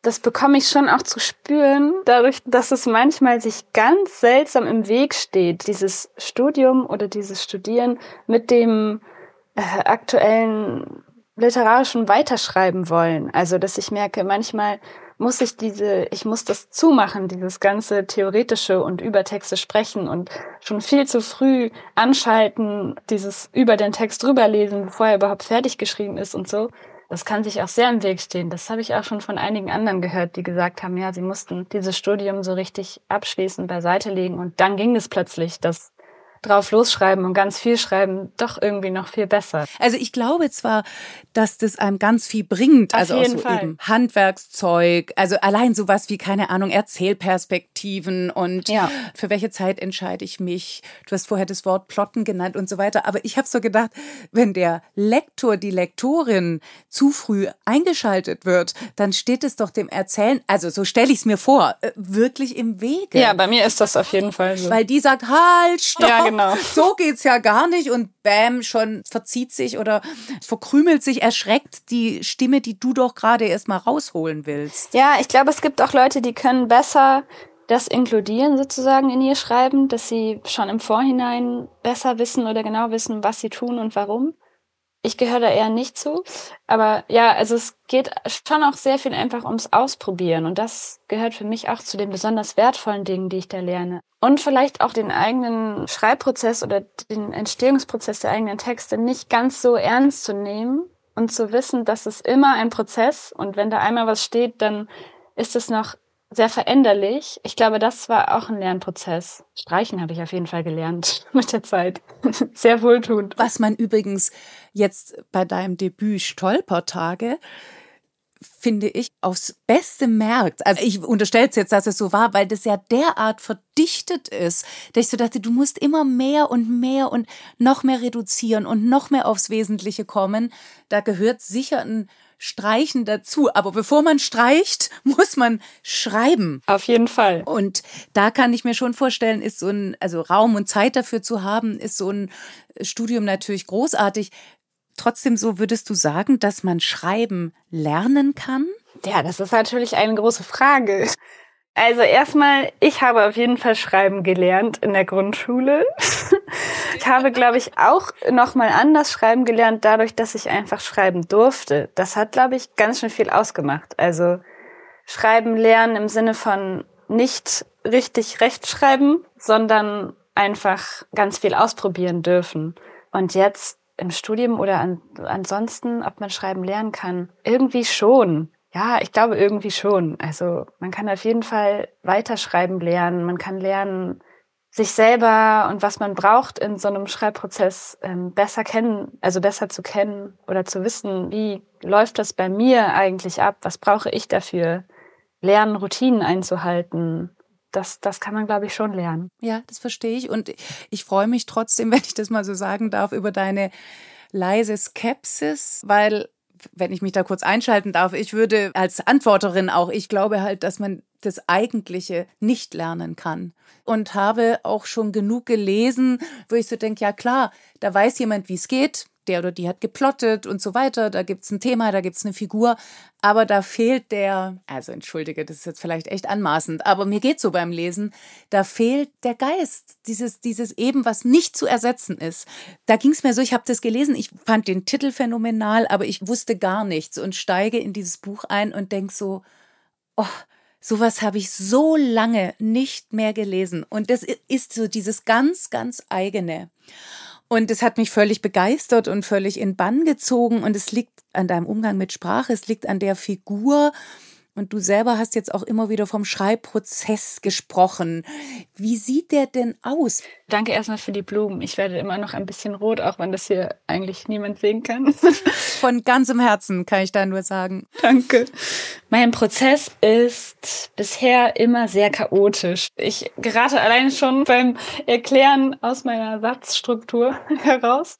das bekomme ich schon auch zu spüren, dadurch, dass es manchmal sich ganz seltsam im Weg steht, dieses Studium oder dieses Studieren mit dem äh, aktuellen literarischen weiterschreiben wollen. Also, dass ich merke, manchmal muss ich diese, ich muss das zumachen, dieses ganze theoretische und über Texte sprechen und schon viel zu früh anschalten, dieses über den Text drüberlesen, bevor er überhaupt fertig geschrieben ist und so. Das kann sich auch sehr im Weg stehen. Das habe ich auch schon von einigen anderen gehört, die gesagt haben, ja, sie mussten dieses Studium so richtig abschließend beiseite legen und dann ging es plötzlich, dass drauf losschreiben und ganz viel schreiben doch irgendwie noch viel besser. Also ich glaube zwar, dass das einem ganz viel bringt, Auf also auch so Fall. eben Handwerkszeug, also allein sowas wie keine Ahnung Erzählperspektiven und Ja. für welche Zeit entscheide ich mich. Du hast vorher das Wort Plotten genannt und so weiter, aber ich habe so gedacht, wenn der Lektor, die Lektorin zu früh eingeschaltet wird, dann steht es doch dem Erzählen, also so stelle ich es mir vor, äh, wirklich im Wege. Ja, bei mir ist das auf jeden Fall so. Weil die sagt, halt, stopp, Ja, genau. so geht's ja gar nicht und bam, schon verzieht sich oder verkrümelt sich, erschreckt die Stimme, die du doch gerade erst mal rausholen willst. Ja, ich glaube, es gibt auch Leute, die können besser das inkludieren sozusagen in ihr Schreiben, dass sie schon im Vorhinein besser wissen oder genau wissen, was sie tun und warum. Ich gehöre da eher nicht zu. Aber ja, also es geht schon auch sehr viel einfach ums Ausprobieren. Und das gehört für mich auch zu den besonders wertvollen Dingen, die ich da lerne. Und vielleicht auch den eigenen Schreibprozess oder den Entstehungsprozess der eigenen Texte nicht ganz so ernst zu nehmen und zu wissen, dass es immer ein Prozess und wenn da einmal was steht, dann ist es noch sehr veränderlich. Ich glaube, das war auch ein Lernprozess. Streichen habe ich auf jeden Fall gelernt mit der Zeit. Sehr wohltuend. Was man übrigens jetzt bei deinem Debüt Stolpertage finde ich, aufs Beste merkt. Also ich unterstelle es jetzt, dass es so war, weil das ja derart verdichtet ist, dass ich so dachte, du musst immer mehr und mehr und noch mehr reduzieren und noch mehr aufs Wesentliche kommen. Da gehört sicher ein Streichen dazu. Aber bevor man streicht, muss man schreiben. Auf jeden Fall. Und da kann ich mir schon vorstellen, ist so ein, also Raum und Zeit dafür zu haben, ist so ein Studium natürlich großartig. Trotzdem so würdest du sagen, dass man schreiben lernen kann? Ja, das ist natürlich eine große Frage. Also erstmal, ich habe auf jeden Fall schreiben gelernt in der Grundschule. Ich habe, glaube ich, auch noch mal anders schreiben gelernt, dadurch, dass ich einfach schreiben durfte. Das hat, glaube ich, ganz schön viel ausgemacht. Also schreiben lernen im Sinne von nicht richtig rechtschreiben, sondern einfach ganz viel ausprobieren dürfen. Und jetzt im Studium oder an, ansonsten, ob man schreiben lernen kann, irgendwie schon. Ja, ich glaube irgendwie schon. Also man kann auf jeden Fall weiterschreiben lernen. Man kann lernen, sich selber und was man braucht in so einem Schreibprozess ähm, besser kennen, also besser zu kennen oder zu wissen, wie läuft das bei mir eigentlich ab? Was brauche ich dafür? Lernen, Routinen einzuhalten. Das, das kann man, glaube ich, schon lernen. Ja, das verstehe ich. Und ich freue mich trotzdem, wenn ich das mal so sagen darf, über deine leise Skepsis, weil wenn ich mich da kurz einschalten darf, ich würde als Antworterin auch, ich glaube halt, dass man das Eigentliche nicht lernen kann. Und habe auch schon genug gelesen, wo ich so denke, ja klar, da weiß jemand, wie es geht, der oder die hat geplottet und so weiter. Da gibt es ein Thema, da gibt es eine Figur. Aber da fehlt der, also entschuldige, das ist jetzt vielleicht echt anmaßend, aber mir geht so beim Lesen, da fehlt der Geist, dieses, dieses eben, was nicht zu ersetzen ist. Da ging es mir so, ich habe das gelesen, ich fand den Titel phänomenal, aber ich wusste gar nichts und steige in dieses Buch ein und denke so, oh, sowas habe ich so lange nicht mehr gelesen. Und das ist so dieses ganz, ganz eigene. Und es hat mich völlig begeistert und völlig in Bann gezogen. Und es liegt an deinem Umgang mit Sprache, es liegt an der Figur. Und du selber hast jetzt auch immer wieder vom Schreibprozess gesprochen. Wie sieht der denn aus? Danke erstmal für die Blumen. Ich werde immer noch ein bisschen rot, auch wenn das hier eigentlich niemand sehen kann. Von ganzem Herzen kann ich da nur sagen. Danke. Mein Prozess ist bisher immer sehr chaotisch. Ich gerate alleine schon beim Erklären aus meiner Satzstruktur heraus.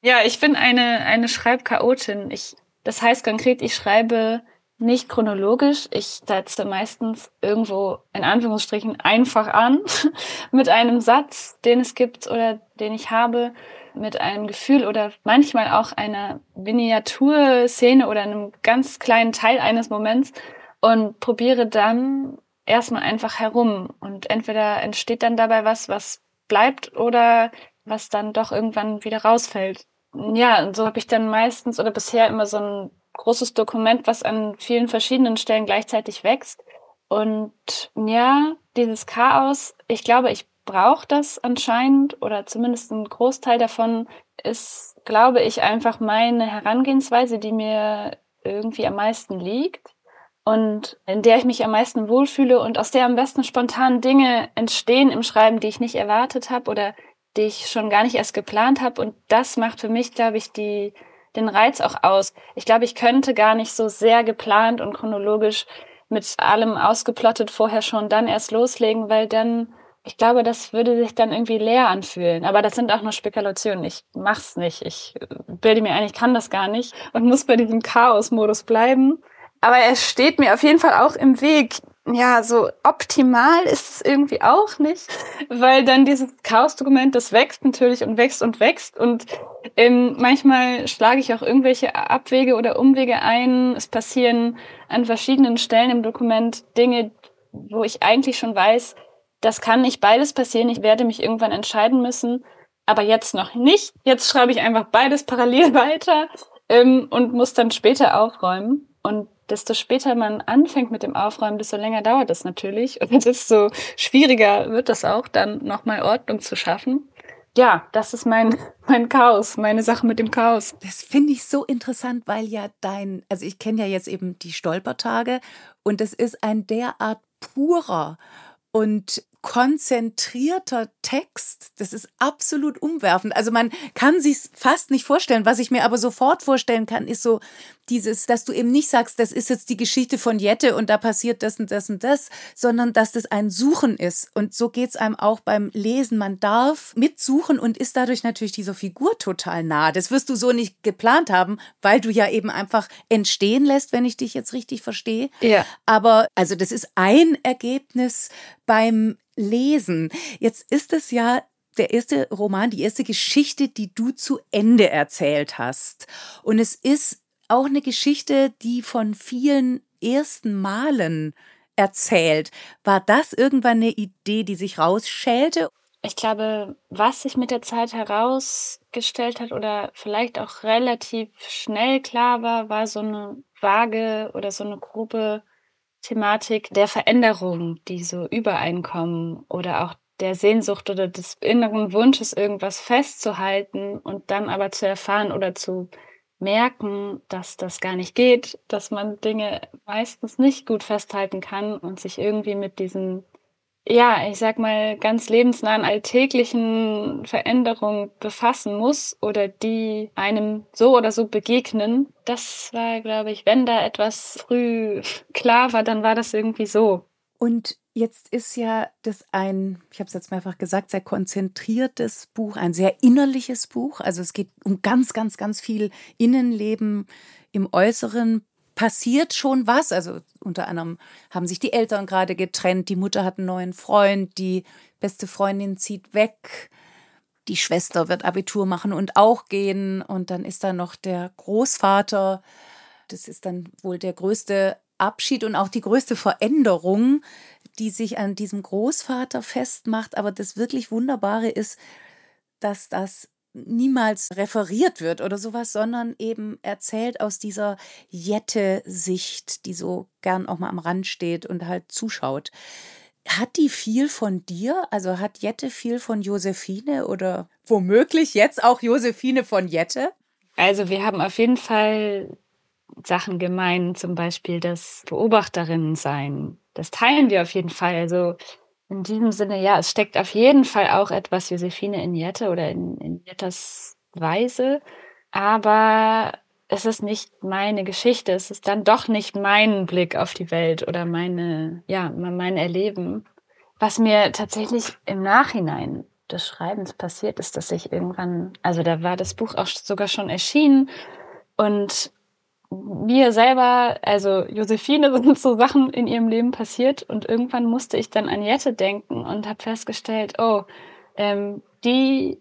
Ja, ich bin eine, eine Schreibchaotin. Ich, das heißt konkret, ich schreibe nicht chronologisch. Ich setze meistens irgendwo in Anführungsstrichen einfach an mit einem Satz, den es gibt oder den ich habe, mit einem Gefühl oder manchmal auch einer Miniaturszene oder einem ganz kleinen Teil eines Moments und probiere dann erstmal einfach herum und entweder entsteht dann dabei was, was bleibt oder was dann doch irgendwann wieder rausfällt. Ja, und so habe ich dann meistens oder bisher immer so ein großes Dokument, was an vielen verschiedenen Stellen gleichzeitig wächst. Und ja, dieses Chaos, ich glaube, ich brauche das anscheinend oder zumindest ein Großteil davon ist, glaube ich, einfach meine Herangehensweise, die mir irgendwie am meisten liegt und in der ich mich am meisten wohlfühle und aus der am besten spontan Dinge entstehen im Schreiben, die ich nicht erwartet habe oder die ich schon gar nicht erst geplant habe. Und das macht für mich, glaube ich, die den Reiz auch aus. Ich glaube, ich könnte gar nicht so sehr geplant und chronologisch mit allem ausgeplottet vorher schon dann erst loslegen, weil dann, ich glaube, das würde sich dann irgendwie leer anfühlen. Aber das sind auch nur Spekulationen. Ich mach's nicht. Ich bilde mir ein, ich kann das gar nicht und muss bei diesem Chaos-Modus bleiben. Aber er steht mir auf jeden Fall auch im Weg ja, so optimal ist es irgendwie auch nicht, weil dann dieses Chaos-Dokument, das wächst natürlich und wächst und wächst und ähm, manchmal schlage ich auch irgendwelche Abwege oder Umwege ein. Es passieren an verschiedenen Stellen im Dokument Dinge, wo ich eigentlich schon weiß, das kann nicht beides passieren. Ich werde mich irgendwann entscheiden müssen, aber jetzt noch nicht. Jetzt schreibe ich einfach beides parallel weiter ähm, und muss dann später aufräumen. Und desto später man anfängt mit dem Aufräumen, desto länger dauert es natürlich und desto schwieriger wird es auch, dann nochmal Ordnung zu schaffen. Ja, das ist mein, mein Chaos, meine Sache mit dem Chaos. Das finde ich so interessant, weil ja dein, also ich kenne ja jetzt eben die Stolpertage und es ist ein derart purer und konzentrierter Text. Das ist absolut umwerfend. Also man kann sich fast nicht vorstellen. Was ich mir aber sofort vorstellen kann, ist so dieses, dass du eben nicht sagst, das ist jetzt die Geschichte von Jette und da passiert das und das und das, sondern dass das ein Suchen ist. Und so geht's einem auch beim Lesen. Man darf mitsuchen und ist dadurch natürlich dieser Figur total nah. Das wirst du so nicht geplant haben, weil du ja eben einfach entstehen lässt, wenn ich dich jetzt richtig verstehe. Ja. Aber also das ist ein Ergebnis beim lesen. Jetzt ist es ja der erste Roman, die erste Geschichte, die du zu Ende erzählt hast. Und es ist auch eine Geschichte, die von vielen ersten Malen erzählt. War das irgendwann eine Idee, die sich rausschälte? Ich glaube, was sich mit der Zeit herausgestellt hat oder vielleicht auch relativ schnell klar war, war so eine vage oder so eine grobe Thematik der Veränderung, die so übereinkommen oder auch der Sehnsucht oder des inneren Wunsches, irgendwas festzuhalten und dann aber zu erfahren oder zu merken, dass das gar nicht geht, dass man Dinge meistens nicht gut festhalten kann und sich irgendwie mit diesen ja, ich sag mal, ganz lebensnahen alltäglichen Veränderungen befassen muss oder die einem so oder so begegnen. Das war, glaube ich, wenn da etwas früh klar war, dann war das irgendwie so. Und jetzt ist ja das ein, ich habe es jetzt mehrfach gesagt, sehr konzentriertes Buch, ein sehr innerliches Buch. Also es geht um ganz, ganz, ganz viel Innenleben im Äußeren passiert schon was. Also unter anderem haben sich die Eltern gerade getrennt, die Mutter hat einen neuen Freund, die beste Freundin zieht weg. die Schwester wird Abitur machen und auch gehen. Und dann ist da noch der Großvater. Das ist dann wohl der größte Abschied und auch die größte Veränderung, die sich an diesem Großvater festmacht. Aber das wirklich Wunderbare ist, dass das niemals referiert wird oder sowas, sondern eben erzählt aus dieser Jette-Sicht, die so gern auch mal am Rand steht und halt zuschaut. Hat die viel von dir? Also hat Jette viel von Josephine oder womöglich jetzt auch Josephine von Jette? Also wir haben auf jeden Fall Sachen gemein, zum Beispiel das Beobachterinnen sein. Das teilen wir auf jeden Fall. Also in diesem Sinne, ja, es steckt auf jeden Fall auch etwas Josephine in Jette oder in, in Jettes Weise. Aber es ist nicht meine Geschichte. Es ist dann doch nicht mein Blick auf die Welt oder meine, ja, mein Erleben. Was mir tatsächlich im Nachhinein des Schreibens passiert ist, dass ich irgendwann, also da war das Buch auch sogar schon erschienen und mir selber, also Josephine, sind so Sachen in ihrem Leben passiert und irgendwann musste ich dann an Jette denken und habe festgestellt, oh, ähm, die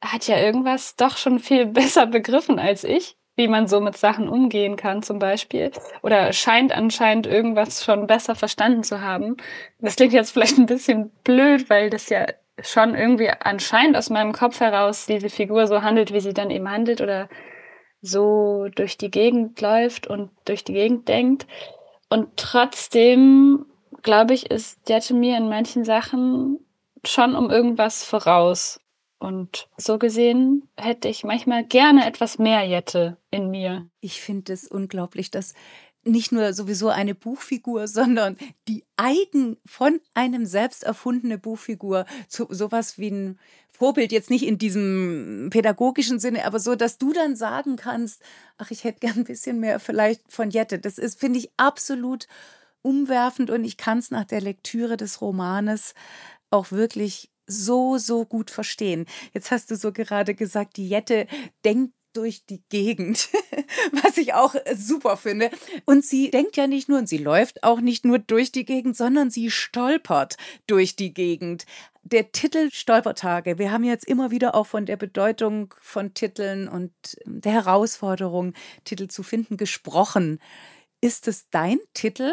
hat ja irgendwas doch schon viel besser begriffen als ich, wie man so mit Sachen umgehen kann zum Beispiel. Oder scheint anscheinend irgendwas schon besser verstanden zu haben. Das klingt jetzt vielleicht ein bisschen blöd, weil das ja schon irgendwie anscheinend aus meinem Kopf heraus diese Figur so handelt, wie sie dann eben handelt oder so durch die Gegend läuft und durch die Gegend denkt. Und trotzdem, glaube ich, ist Jette mir in manchen Sachen schon um irgendwas voraus. Und so gesehen hätte ich manchmal gerne etwas mehr Jette in mir. Ich finde es unglaublich, dass nicht nur sowieso eine Buchfigur, sondern die eigen von einem selbst erfundene Buchfigur, zu, sowas wie ein Vorbild, jetzt nicht in diesem pädagogischen Sinne, aber so, dass du dann sagen kannst, ach, ich hätte gern ein bisschen mehr vielleicht von Jette. Das ist, finde ich, absolut umwerfend und ich kann es nach der Lektüre des Romanes auch wirklich so, so gut verstehen. Jetzt hast du so gerade gesagt, die Jette denkt durch die Gegend, was ich auch super finde. Und sie denkt ja nicht nur und sie läuft auch nicht nur durch die Gegend, sondern sie stolpert durch die Gegend. Der Titel Stolpertage, wir haben jetzt immer wieder auch von der Bedeutung von Titeln und der Herausforderung, Titel zu finden, gesprochen. Ist es dein Titel?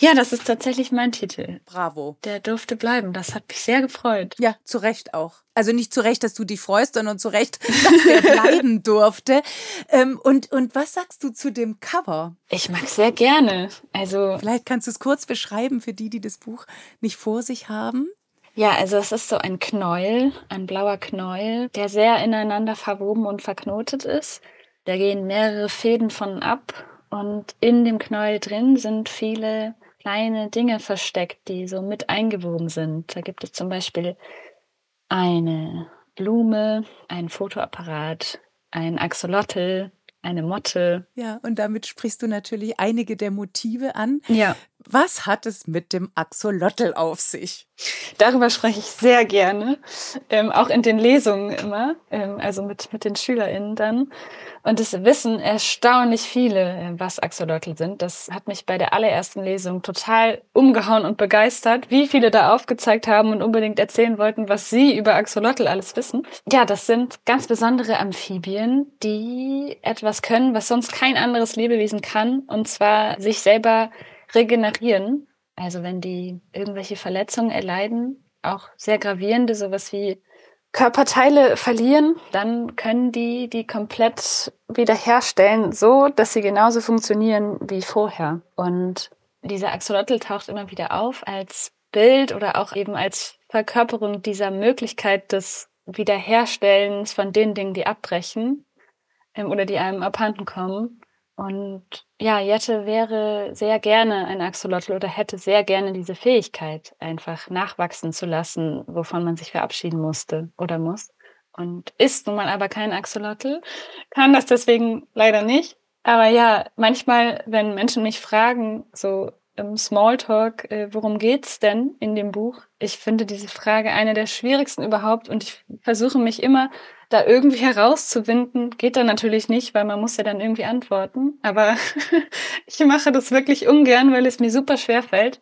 Ja, das ist tatsächlich mein Titel. Bravo. Der durfte bleiben. Das hat mich sehr gefreut. Ja, zu Recht auch. Also nicht zu Recht, dass du dich freust, sondern zu Recht, dass der bleiben durfte. Ähm, und, und was sagst du zu dem Cover? Ich mag sehr gerne. Also. Vielleicht kannst du es kurz beschreiben für die, die das Buch nicht vor sich haben. Ja, also es ist so ein Knäuel, ein blauer Knäuel, der sehr ineinander verwoben und verknotet ist. Da gehen mehrere Fäden von ab und in dem Knäuel drin sind viele kleine Dinge versteckt, die so mit eingewoben sind. Da gibt es zum Beispiel eine Blume, ein Fotoapparat, ein Axolotl, eine Motte. Ja, und damit sprichst du natürlich einige der Motive an. Ja. Was hat es mit dem Axolotl auf sich? Darüber spreche ich sehr gerne, ähm, auch in den Lesungen immer, ähm, also mit, mit den SchülerInnen dann. Und es wissen erstaunlich viele, äh, was Axolotl sind. Das hat mich bei der allerersten Lesung total umgehauen und begeistert, wie viele da aufgezeigt haben und unbedingt erzählen wollten, was sie über Axolotl alles wissen. Ja, das sind ganz besondere Amphibien, die etwas können, was sonst kein anderes Lebewesen kann, und zwar sich selber regenerieren. Also wenn die irgendwelche Verletzungen erleiden, auch sehr gravierende, sowas wie Körperteile verlieren, dann können die die komplett wiederherstellen, so dass sie genauso funktionieren wie vorher. Und dieser Axolotl taucht immer wieder auf als Bild oder auch eben als Verkörperung dieser Möglichkeit des Wiederherstellens von den Dingen, die abbrechen ähm, oder die einem abhanden kommen. Und ja, Jette wäre sehr gerne ein Axolotl oder hätte sehr gerne diese Fähigkeit, einfach nachwachsen zu lassen, wovon man sich verabschieden musste oder muss. Und ist nun mal aber kein Axolotl, kann das deswegen leider nicht. Aber ja, manchmal, wenn Menschen mich fragen, so im Smalltalk, äh, worum geht's denn in dem Buch? Ich finde diese Frage eine der schwierigsten überhaupt und ich versuche mich immer da irgendwie herauszuwinden, geht dann natürlich nicht, weil man muss ja dann irgendwie antworten. Aber ich mache das wirklich ungern, weil es mir super schwer fällt,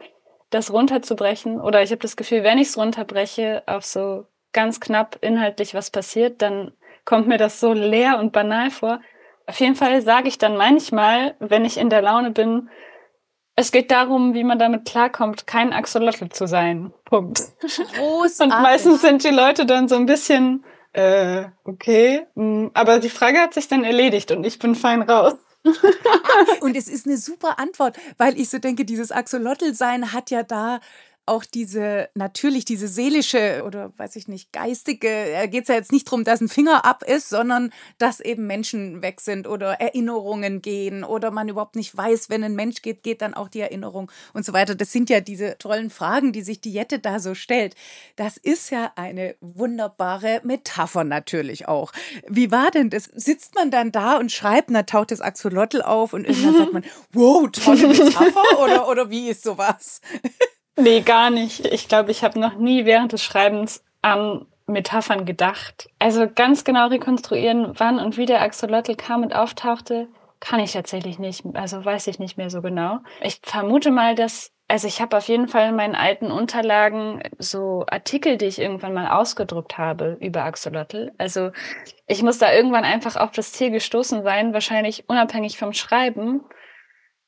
das runterzubrechen. Oder ich habe das Gefühl, wenn ich es runterbreche auf so ganz knapp inhaltlich was passiert, dann kommt mir das so leer und banal vor. Auf jeden Fall sage ich dann manchmal, wenn ich in der Laune bin, es geht darum, wie man damit klarkommt, kein Axolotl zu sein. Punkt. Großartig. Und meistens sind die Leute dann so ein bisschen, äh, okay, mm, aber die Frage hat sich dann erledigt und ich bin fein raus. und es ist eine super Antwort, weil ich so denke, dieses Axolotl-Sein hat ja da auch diese, natürlich diese seelische oder weiß ich nicht, geistige, da geht es ja jetzt nicht darum, dass ein Finger ab ist, sondern dass eben Menschen weg sind oder Erinnerungen gehen oder man überhaupt nicht weiß, wenn ein Mensch geht, geht dann auch die Erinnerung und so weiter. Das sind ja diese tollen Fragen, die sich die Jette da so stellt. Das ist ja eine wunderbare Metapher natürlich auch. Wie war denn das? Sitzt man dann da und schreibt, dann taucht das Axolotl auf und irgendwann sagt man, wow, tolle Metapher oder, oder wie ist sowas? Nee, gar nicht. Ich glaube, ich habe noch nie während des Schreibens an Metaphern gedacht. Also ganz genau rekonstruieren, wann und wie der Axolotl kam und auftauchte, kann ich tatsächlich nicht. Also weiß ich nicht mehr so genau. Ich vermute mal, dass also ich habe auf jeden Fall in meinen alten Unterlagen so Artikel, die ich irgendwann mal ausgedruckt habe über Axolotl. Also ich muss da irgendwann einfach auf das Ziel gestoßen sein, wahrscheinlich unabhängig vom Schreiben.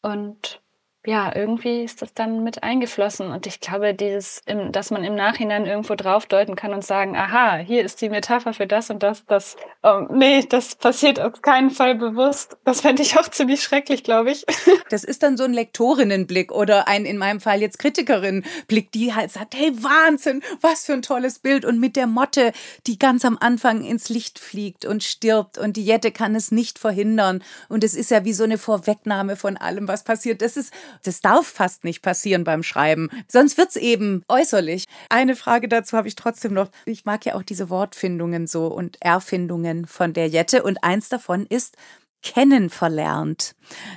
Und ja, irgendwie ist das dann mit eingeflossen. Und ich glaube, dieses, dass man im Nachhinein irgendwo draufdeuten kann und sagen, aha, hier ist die Metapher für das und das, das, oh, nee, das passiert auf keinen Fall bewusst. Das fände ich auch ziemlich schrecklich, glaube ich. Das ist dann so ein Lektorinnenblick oder ein, in meinem Fall jetzt Kritikerinnenblick, die halt sagt, hey, Wahnsinn, was für ein tolles Bild. Und mit der Motte, die ganz am Anfang ins Licht fliegt und stirbt und die Jette kann es nicht verhindern. Und es ist ja wie so eine Vorwegnahme von allem, was passiert. Das ist das darf fast nicht passieren beim Schreiben. Sonst wird's eben äußerlich. Eine Frage dazu habe ich trotzdem noch. Ich mag ja auch diese Wortfindungen so und Erfindungen von der Jette. Und eins davon ist, kennenverlernt.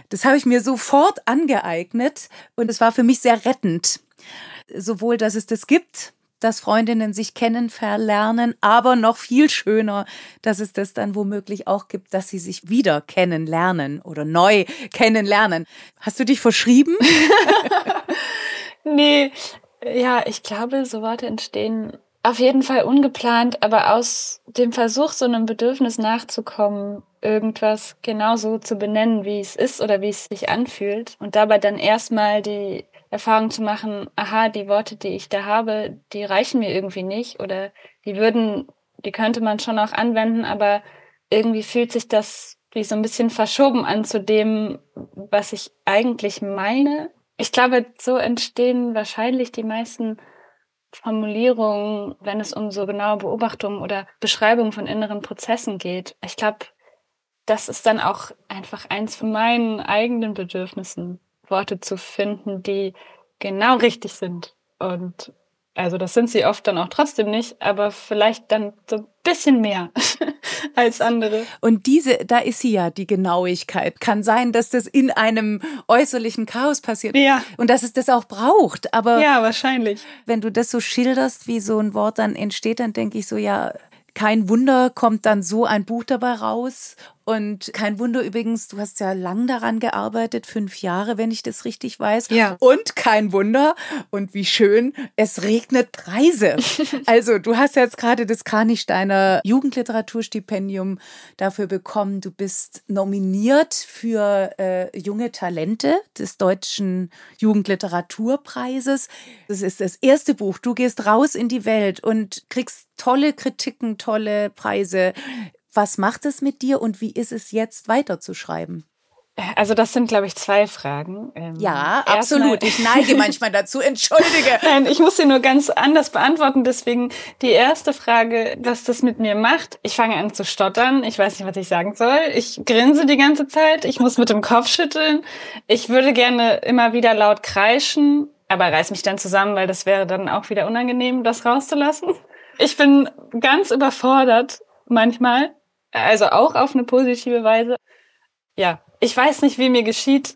Das habe ich mir sofort angeeignet und es war für mich sehr rettend. Sowohl, dass es das gibt, dass Freundinnen sich kennen, verlernen, aber noch viel schöner, dass es das dann womöglich auch gibt, dass sie sich wieder kennenlernen oder neu kennenlernen. Hast du dich verschrieben? nee, ja, ich glaube, so Worte entstehen auf jeden Fall ungeplant, aber aus dem Versuch, so einem Bedürfnis nachzukommen, irgendwas genauso zu benennen, wie es ist oder wie es sich anfühlt und dabei dann erstmal die Erfahrung zu machen, aha, die Worte, die ich da habe, die reichen mir irgendwie nicht oder die würden, die könnte man schon auch anwenden, aber irgendwie fühlt sich das wie so ein bisschen verschoben an zu dem, was ich eigentlich meine. Ich glaube, so entstehen wahrscheinlich die meisten Formulierungen, wenn es um so genaue Beobachtungen oder Beschreibungen von inneren Prozessen geht. Ich glaube, das ist dann auch einfach eins von meinen eigenen Bedürfnissen. Worte zu finden, die genau richtig sind. Und also das sind sie oft dann auch trotzdem nicht, aber vielleicht dann so ein bisschen mehr als andere. Und diese, da ist sie ja, die Genauigkeit. Kann sein, dass das in einem äußerlichen Chaos passiert. Ja. Und dass es das auch braucht. Aber. Ja, wahrscheinlich. Wenn du das so schilderst, wie so ein Wort dann entsteht, dann denke ich so, ja, kein Wunder kommt dann so ein Buch dabei raus und kein Wunder übrigens, du hast ja lang daran gearbeitet, fünf Jahre, wenn ich das richtig weiß. Ja. Und kein Wunder, und wie schön, es regnet Preise. also du hast jetzt gerade das Kranichsteiner Jugendliteraturstipendium dafür bekommen. Du bist nominiert für äh, junge Talente des Deutschen Jugendliteraturpreises. Das ist das erste Buch. Du gehst raus in die Welt und kriegst tolle Kritiken, tolle Preise. Was macht es mit dir und wie ist es jetzt weiterzuschreiben? Also das sind, glaube ich, zwei Fragen. Ähm, ja, absolut. Ich neige manchmal dazu, entschuldige. Nein, ich muss sie nur ganz anders beantworten. Deswegen die erste Frage, was das mit mir macht. Ich fange an zu stottern. Ich weiß nicht, was ich sagen soll. Ich grinse die ganze Zeit. Ich muss mit dem Kopf schütteln. Ich würde gerne immer wieder laut kreischen, aber reiß mich dann zusammen, weil das wäre dann auch wieder unangenehm, das rauszulassen. Ich bin ganz überfordert manchmal also auch auf eine positive Weise. Ja, ich weiß nicht, wie mir geschieht.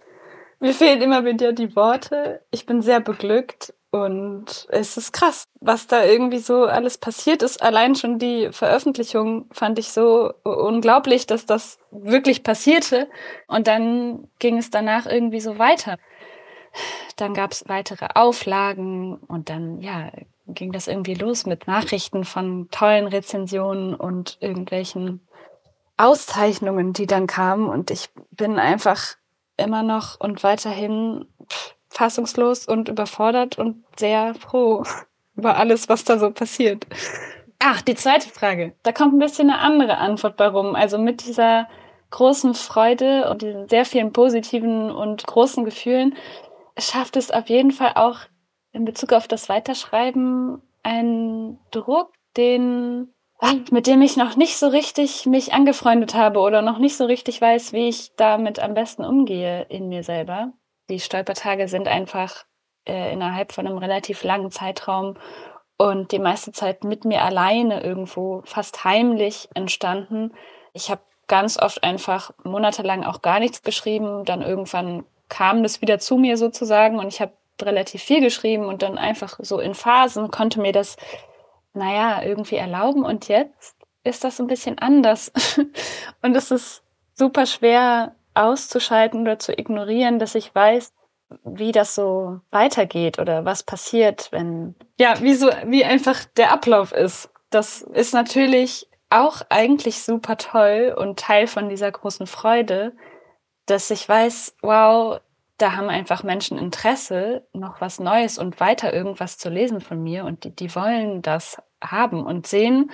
Mir fehlen immer wieder die Worte. Ich bin sehr beglückt und es ist krass, was da irgendwie so alles passiert ist. Allein schon die Veröffentlichung fand ich so unglaublich, dass das wirklich passierte. Und dann ging es danach irgendwie so weiter. Dann gab es weitere Auflagen und dann, ja, ging das irgendwie los mit Nachrichten von tollen Rezensionen und irgendwelchen Auszeichnungen, die dann kamen. Und ich bin einfach immer noch und weiterhin fassungslos und überfordert und sehr froh über alles, was da so passiert. Ach, die zweite Frage. Da kommt ein bisschen eine andere Antwort bei rum. Also mit dieser großen Freude und diesen sehr vielen positiven und großen Gefühlen schafft es auf jeden Fall auch in Bezug auf das Weiterschreiben einen Druck, den mit dem ich noch nicht so richtig mich angefreundet habe oder noch nicht so richtig weiß, wie ich damit am besten umgehe in mir selber. Die Stolpertage sind einfach äh, innerhalb von einem relativ langen Zeitraum und die meiste Zeit mit mir alleine irgendwo fast heimlich entstanden. Ich habe ganz oft einfach monatelang auch gar nichts geschrieben. Dann irgendwann kam das wieder zu mir sozusagen und ich habe relativ viel geschrieben und dann einfach so in Phasen konnte mir das, naja, irgendwie erlauben. Und jetzt ist das ein bisschen anders. und es ist super schwer auszuschalten oder zu ignorieren, dass ich weiß, wie das so weitergeht oder was passiert, wenn, ja, wie so, wie einfach der Ablauf ist. Das ist natürlich auch eigentlich super toll und Teil von dieser großen Freude, dass ich weiß, wow, da haben einfach Menschen Interesse, noch was Neues und weiter irgendwas zu lesen von mir und die, die wollen das haben und sehen,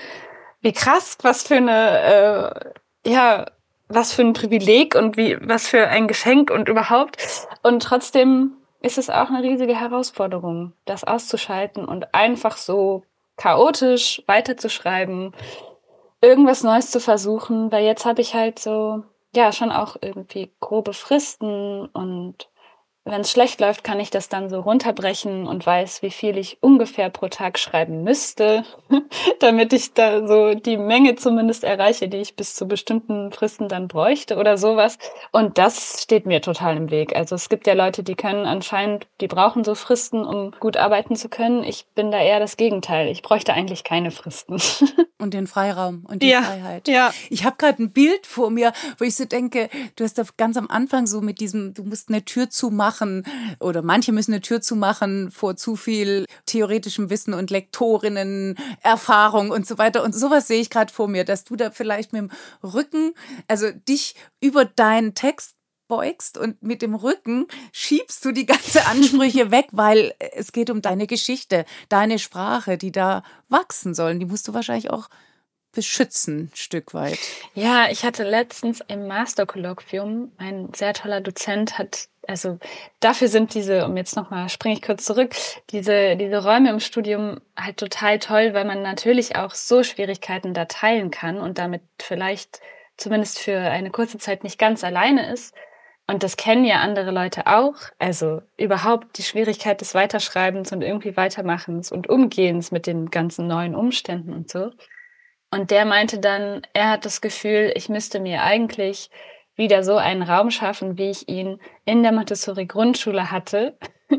wie krass, was für eine, äh, ja, was für ein Privileg und wie, was für ein Geschenk und überhaupt. Und trotzdem ist es auch eine riesige Herausforderung, das auszuschalten und einfach so chaotisch weiterzuschreiben, irgendwas Neues zu versuchen, weil jetzt habe ich halt so, ja, schon auch irgendwie grobe Fristen und wenn es schlecht läuft, kann ich das dann so runterbrechen und weiß, wie viel ich ungefähr pro Tag schreiben müsste, damit ich da so die Menge zumindest erreiche, die ich bis zu bestimmten Fristen dann bräuchte oder sowas. Und das steht mir total im Weg. Also es gibt ja Leute, die können anscheinend, die brauchen so Fristen, um gut arbeiten zu können. Ich bin da eher das Gegenteil. Ich bräuchte eigentlich keine Fristen. und den Freiraum und die ja, Freiheit. Ja. Ich habe gerade ein Bild vor mir, wo ich so denke, du hast da ganz am Anfang so mit diesem, du musst eine Tür zumachen zumachen oder manche müssen eine Tür zumachen vor zu viel theoretischem Wissen und Lektorinnen Erfahrung und so weiter. Und sowas sehe ich gerade vor mir, dass du da vielleicht mit dem Rücken, also dich über deinen Text beugst und mit dem Rücken schiebst du die ganze Ansprüche weg, weil es geht um deine Geschichte, deine Sprache, die da wachsen sollen. Die musst du wahrscheinlich auch beschützen, Stück weit. Ja, ich hatte letztens im Masterkolloquium, ein sehr toller Dozent hat, also dafür sind diese, um jetzt nochmal, springe ich kurz zurück, diese, diese Räume im Studium halt total toll, weil man natürlich auch so Schwierigkeiten da teilen kann und damit vielleicht zumindest für eine kurze Zeit nicht ganz alleine ist. Und das kennen ja andere Leute auch. Also überhaupt die Schwierigkeit des Weiterschreibens und irgendwie Weitermachens und Umgehens mit den ganzen neuen Umständen und so. Und der meinte dann, er hat das Gefühl, ich müsste mir eigentlich wieder so einen Raum schaffen, wie ich ihn in der Montessori Grundschule hatte,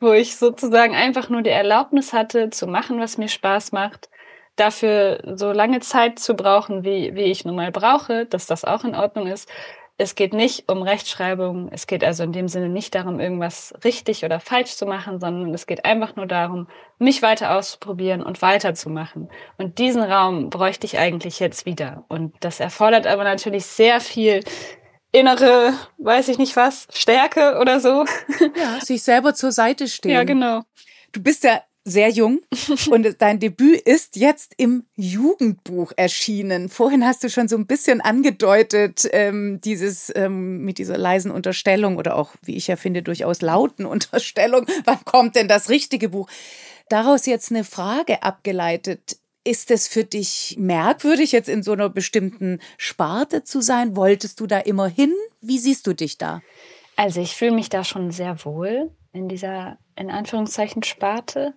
wo ich sozusagen einfach nur die Erlaubnis hatte, zu machen, was mir Spaß macht, dafür so lange Zeit zu brauchen, wie, wie ich nun mal brauche, dass das auch in Ordnung ist, es geht nicht um Rechtschreibung, es geht also in dem Sinne nicht darum, irgendwas richtig oder falsch zu machen, sondern es geht einfach nur darum, mich weiter auszuprobieren und weiterzumachen. Und diesen Raum bräuchte ich eigentlich jetzt wieder. Und das erfordert aber natürlich sehr viel innere, weiß ich nicht was, Stärke oder so. Ja, sich selber zur Seite stehen. Ja, genau. Du bist ja sehr jung und dein Debüt ist jetzt im Jugendbuch erschienen. Vorhin hast du schon so ein bisschen angedeutet, ähm, dieses ähm, mit dieser leisen Unterstellung oder auch, wie ich ja finde, durchaus lauten Unterstellung. Wann kommt denn das richtige Buch? Daraus jetzt eine Frage abgeleitet. Ist es für dich merkwürdig, jetzt in so einer bestimmten Sparte zu sein? Wolltest du da immer hin? Wie siehst du dich da? Also ich fühle mich da schon sehr wohl in dieser in Anführungszeichen Sparte.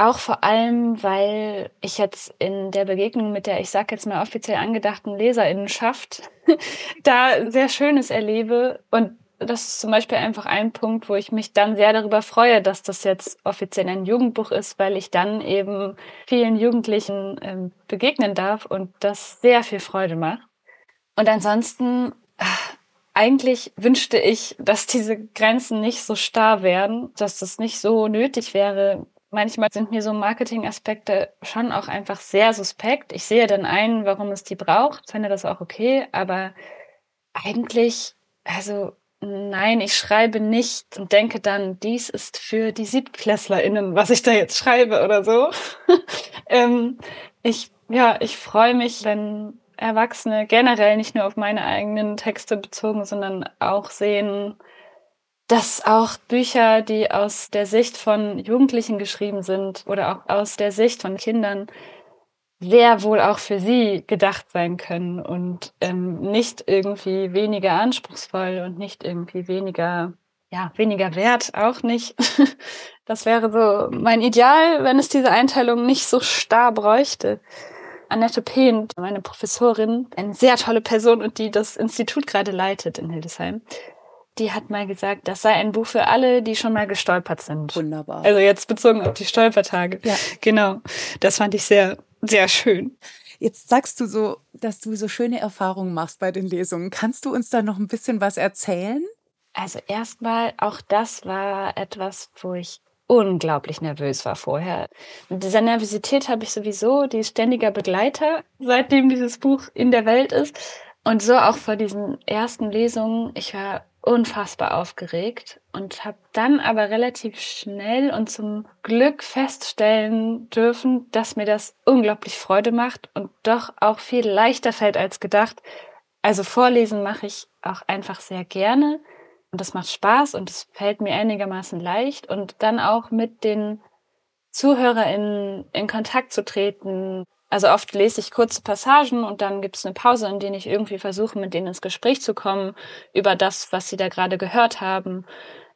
Auch vor allem, weil ich jetzt in der Begegnung mit der, ich sag jetzt mal offiziell angedachten Leserinnenschaft, da sehr Schönes erlebe. Und das ist zum Beispiel einfach ein Punkt, wo ich mich dann sehr darüber freue, dass das jetzt offiziell ein Jugendbuch ist, weil ich dann eben vielen Jugendlichen ähm, begegnen darf und das sehr viel Freude macht. Und ansonsten, ach, eigentlich wünschte ich, dass diese Grenzen nicht so starr wären, dass das nicht so nötig wäre, Manchmal sind mir so Marketingaspekte schon auch einfach sehr suspekt. Ich sehe dann ein, warum es die braucht, finde das auch okay, aber eigentlich, also nein, ich schreibe nicht und denke dann, dies ist für die SiebtklässlerInnen, was ich da jetzt schreibe oder so. ähm, ich, ja, ich freue mich, wenn Erwachsene generell nicht nur auf meine eigenen Texte bezogen, sondern auch sehen, dass auch Bücher, die aus der Sicht von Jugendlichen geschrieben sind oder auch aus der Sicht von Kindern, sehr wohl auch für sie gedacht sein können und ähm, nicht irgendwie weniger anspruchsvoll und nicht irgendwie weniger, ja, weniger wert auch nicht. Das wäre so mein Ideal, wenn es diese Einteilung nicht so starr bräuchte. Annette Pehn, meine Professorin, eine sehr tolle Person und die das Institut gerade leitet in Hildesheim, die hat mal gesagt, das sei ein Buch für alle, die schon mal gestolpert sind. Wunderbar. Also jetzt bezogen auf die Stolpertage. Ja. Genau. Das fand ich sehr, sehr schön. Jetzt sagst du so, dass du so schöne Erfahrungen machst bei den Lesungen. Kannst du uns da noch ein bisschen was erzählen? Also erstmal, auch das war etwas, wo ich unglaublich nervös war vorher. Mit dieser Nervosität habe ich sowieso, die ist ständiger Begleiter, seitdem dieses Buch in der Welt ist. Und so auch vor diesen ersten Lesungen. Ich war unfassbar aufgeregt und habe dann aber relativ schnell und zum Glück feststellen dürfen, dass mir das unglaublich Freude macht und doch auch viel leichter fällt als gedacht. Also Vorlesen mache ich auch einfach sehr gerne und das macht Spaß und es fällt mir einigermaßen leicht und dann auch mit den ZuhörerInnen in Kontakt zu treten, also oft lese ich kurze Passagen und dann gibt es eine Pause, in der ich irgendwie versuche, mit denen ins Gespräch zu kommen über das, was sie da gerade gehört haben.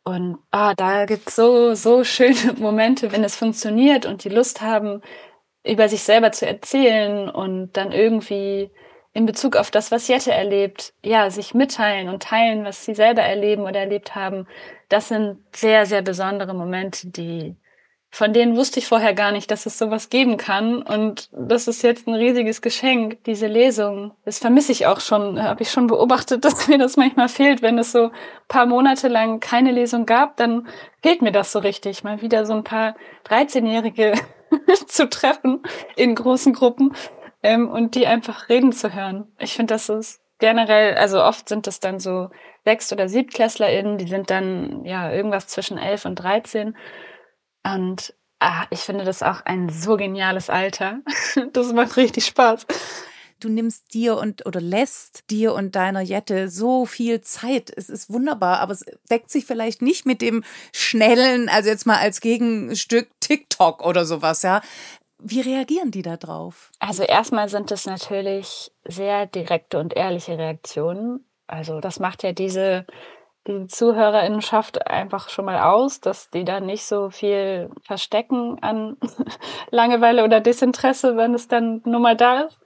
Und ah, da gibt's so, so schöne Momente, wenn es funktioniert und die Lust haben, über sich selber zu erzählen und dann irgendwie in Bezug auf das, was Jette erlebt, ja, sich mitteilen und teilen, was sie selber erleben oder erlebt haben. Das sind sehr, sehr besondere Momente, die von denen wusste ich vorher gar nicht, dass es sowas geben kann. Und das ist jetzt ein riesiges Geschenk, diese Lesung. Das vermisse ich auch schon, habe ich schon beobachtet, dass mir das manchmal fehlt. Wenn es so paar Monate lang keine Lesung gab, dann fehlt mir das so richtig. Mal wieder so ein paar 13-Jährige zu treffen in großen Gruppen ähm, und die einfach reden zu hören. Ich finde, das ist generell, also oft sind es dann so Sechst- oder SiebtklässlerInnen, die sind dann ja irgendwas zwischen elf und dreizehn und ah, ich finde das auch ein so geniales Alter. Das macht richtig Spaß. Du nimmst dir und oder lässt dir und deiner Jette so viel Zeit. Es ist wunderbar, aber es deckt sich vielleicht nicht mit dem schnellen, also jetzt mal als Gegenstück TikTok oder sowas, ja. Wie reagieren die da drauf? Also erstmal sind es natürlich sehr direkte und ehrliche Reaktionen. Also das macht ja diese die Zuhörerinnenschaft einfach schon mal aus, dass die da nicht so viel verstecken an Langeweile oder Desinteresse, wenn es dann nur mal da ist.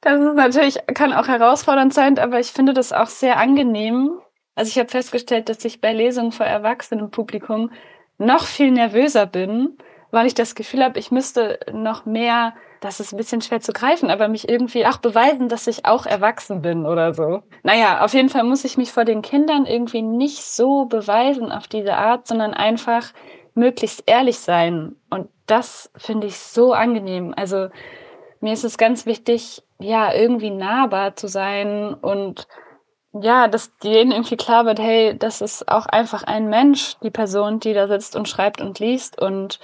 Das ist natürlich, kann auch herausfordernd sein, aber ich finde das auch sehr angenehm. Also ich habe festgestellt, dass ich bei Lesungen vor erwachsenem Publikum noch viel nervöser bin, weil ich das Gefühl habe, ich müsste noch mehr das ist ein bisschen schwer zu greifen, aber mich irgendwie auch beweisen, dass ich auch erwachsen bin oder so. Naja, auf jeden Fall muss ich mich vor den Kindern irgendwie nicht so beweisen auf diese Art, sondern einfach möglichst ehrlich sein. Und das finde ich so angenehm. Also mir ist es ganz wichtig, ja, irgendwie nahbar zu sein und ja, dass denen irgendwie klar wird, hey, das ist auch einfach ein Mensch, die Person, die da sitzt und schreibt und liest und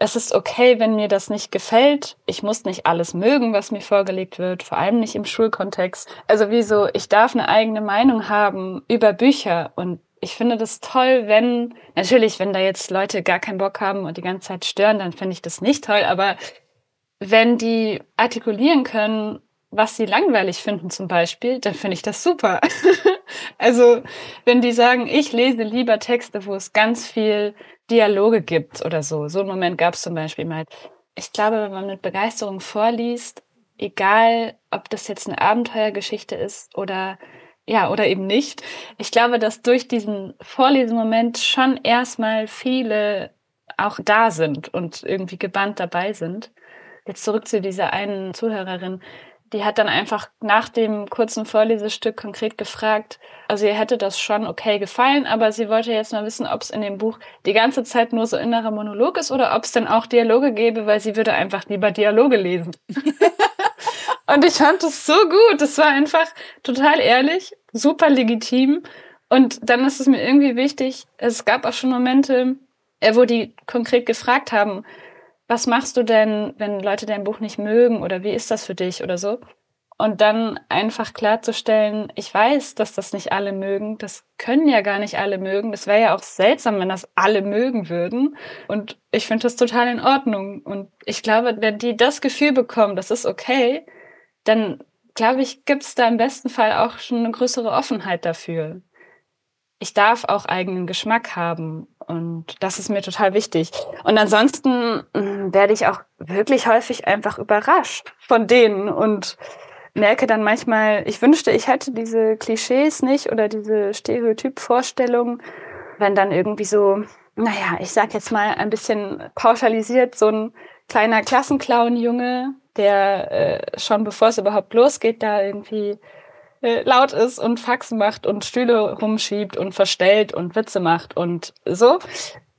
es ist okay, wenn mir das nicht gefällt. Ich muss nicht alles mögen, was mir vorgelegt wird, vor allem nicht im Schulkontext. Also wieso, ich darf eine eigene Meinung haben über Bücher und ich finde das toll, wenn, natürlich, wenn da jetzt Leute gar keinen Bock haben und die ganze Zeit stören, dann finde ich das nicht toll, aber wenn die artikulieren können, was sie langweilig finden zum Beispiel, dann finde ich das super. also wenn die sagen, ich lese lieber Texte, wo es ganz viel Dialoge gibt oder so. So einen Moment gab es zum Beispiel mal. Ich glaube, wenn man mit Begeisterung vorliest, egal ob das jetzt eine Abenteuergeschichte ist oder ja, oder eben nicht. Ich glaube, dass durch diesen Vorlesemoment schon erstmal viele auch da sind und irgendwie gebannt dabei sind. Jetzt zurück zu dieser einen Zuhörerin. Die hat dann einfach nach dem kurzen Vorlesestück konkret gefragt, also ihr hätte das schon okay gefallen, aber sie wollte jetzt mal wissen, ob es in dem Buch die ganze Zeit nur so innerer Monolog ist oder ob es dann auch Dialoge gäbe, weil sie würde einfach lieber Dialoge lesen. und ich fand das so gut. Das war einfach total ehrlich, super legitim. Und dann ist es mir irgendwie wichtig, es gab auch schon Momente, äh, wo die konkret gefragt haben, was machst du denn, wenn Leute dein Buch nicht mögen oder wie ist das für dich oder so? Und dann einfach klarzustellen, ich weiß, dass das nicht alle mögen. Das können ja gar nicht alle mögen. Das wäre ja auch seltsam, wenn das alle mögen würden. Und ich finde das total in Ordnung. Und ich glaube, wenn die das Gefühl bekommen, das ist okay, dann glaube ich, gibt es da im besten Fall auch schon eine größere Offenheit dafür. Ich darf auch eigenen Geschmack haben und das ist mir total wichtig. Und ansonsten mm, werde ich auch wirklich häufig einfach überrascht von denen und merke dann manchmal, ich wünschte, ich hätte diese Klischees nicht oder diese Stereotypvorstellungen, wenn dann irgendwie so, naja, ich sag jetzt mal ein bisschen pauschalisiert, so ein kleiner Klassenclown-Junge, der äh, schon bevor es überhaupt losgeht, da irgendwie äh, laut ist und Faxen macht und Stühle rumschiebt und verstellt und Witze macht und so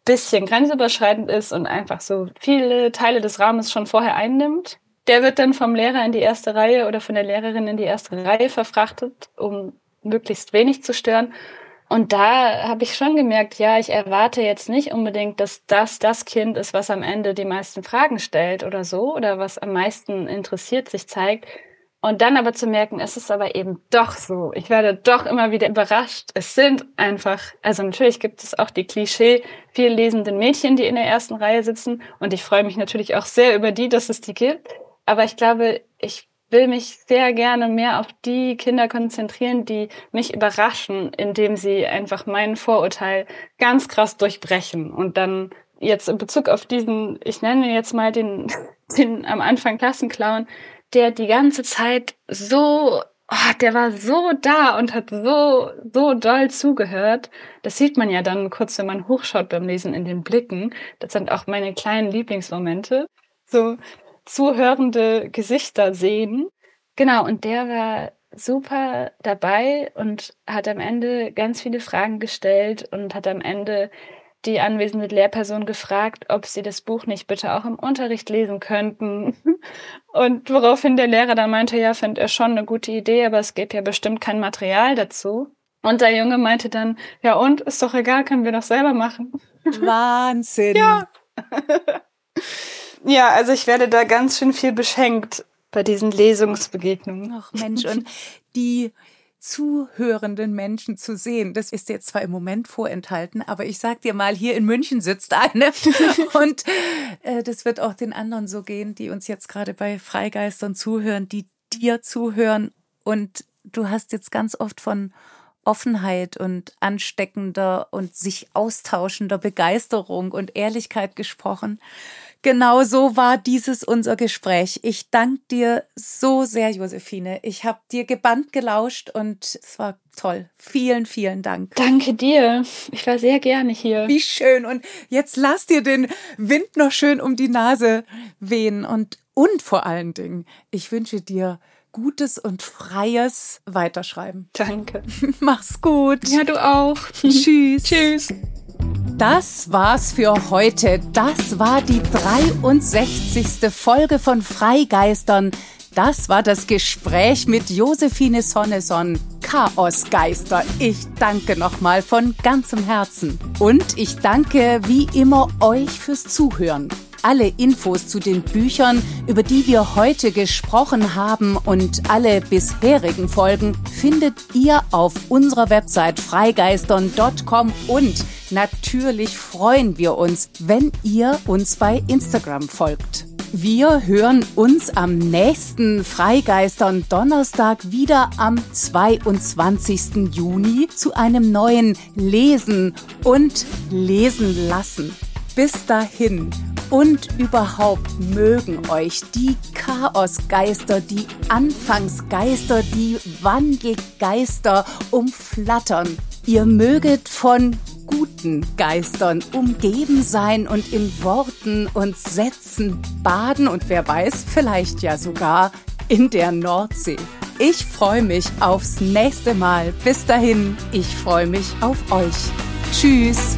bisschen grenzüberschreitend ist und einfach so viele Teile des Rahmens schon vorher einnimmt. Der wird dann vom Lehrer in die erste Reihe oder von der Lehrerin in die erste Reihe verfrachtet, um möglichst wenig zu stören. Und da habe ich schon gemerkt, ja, ich erwarte jetzt nicht unbedingt, dass das das Kind ist, was am Ende die meisten Fragen stellt oder so, oder was am meisten interessiert sich zeigt, und dann aber zu merken, es ist aber eben doch so. Ich werde doch immer wieder überrascht. Es sind einfach, also natürlich gibt es auch die Klischee viel lesenden Mädchen, die in der ersten Reihe sitzen. Und ich freue mich natürlich auch sehr über die, dass es die gibt. Aber ich glaube, ich will mich sehr gerne mehr auf die Kinder konzentrieren, die mich überraschen, indem sie einfach meinen Vorurteil ganz krass durchbrechen und dann jetzt in Bezug auf diesen, ich nenne jetzt mal den, den am Anfang Klassenclown, der die ganze Zeit so, oh, der war so da und hat so, so doll zugehört. Das sieht man ja dann kurz, wenn man hochschaut beim Lesen in den Blicken. Das sind auch meine kleinen Lieblingsmomente. So zuhörende Gesichter sehen. Genau, und der war super dabei und hat am Ende ganz viele Fragen gestellt und hat am Ende die anwesende Lehrperson gefragt, ob sie das Buch nicht bitte auch im Unterricht lesen könnten. Und woraufhin der Lehrer dann meinte, ja, findet er schon eine gute Idee, aber es gibt ja bestimmt kein Material dazu. Und der Junge meinte dann, ja und, ist doch egal, können wir doch selber machen. Wahnsinn. ja. ja, also ich werde da ganz schön viel beschenkt bei diesen Lesungsbegegnungen. Ach Mensch, und die zuhörenden Menschen zu sehen. Das ist jetzt zwar im Moment vorenthalten, aber ich sag dir mal, hier in München sitzt eine und äh, das wird auch den anderen so gehen, die uns jetzt gerade bei Freigeistern zuhören, die dir zuhören und du hast jetzt ganz oft von Offenheit und ansteckender und sich austauschender Begeisterung und Ehrlichkeit gesprochen. Genau so war dieses unser Gespräch. Ich danke dir so sehr, Josephine. Ich habe dir gebannt gelauscht und es war toll. Vielen, vielen Dank. Danke dir. Ich war sehr gerne hier. Wie schön. Und jetzt lass dir den Wind noch schön um die Nase wehen. Und, und vor allen Dingen, ich wünsche dir gutes und freies Weiterschreiben. Danke. Mach's gut. Ja, du auch. Tschüss. Tschüss. Das war's für heute. Das war die 63. Folge von Freigeistern. Das war das Gespräch mit Josephine Sonneson, Chaosgeister. Ich danke nochmal von ganzem Herzen. Und ich danke wie immer euch fürs Zuhören. Alle Infos zu den Büchern, über die wir heute gesprochen haben und alle bisherigen Folgen findet ihr auf unserer Website freigeistern.com und natürlich freuen wir uns, wenn ihr uns bei Instagram folgt. Wir hören uns am nächsten Freigeistern Donnerstag wieder am 22. Juni zu einem neuen Lesen und Lesen lassen. Bis dahin und überhaupt mögen euch die Chaosgeister, die Anfangsgeister, die Wandelgeister umflattern. Ihr möget von guten Geistern umgeben sein und in Worten und Sätzen baden und wer weiß, vielleicht ja sogar in der Nordsee. Ich freue mich aufs nächste Mal. Bis dahin, ich freue mich auf euch. Tschüss.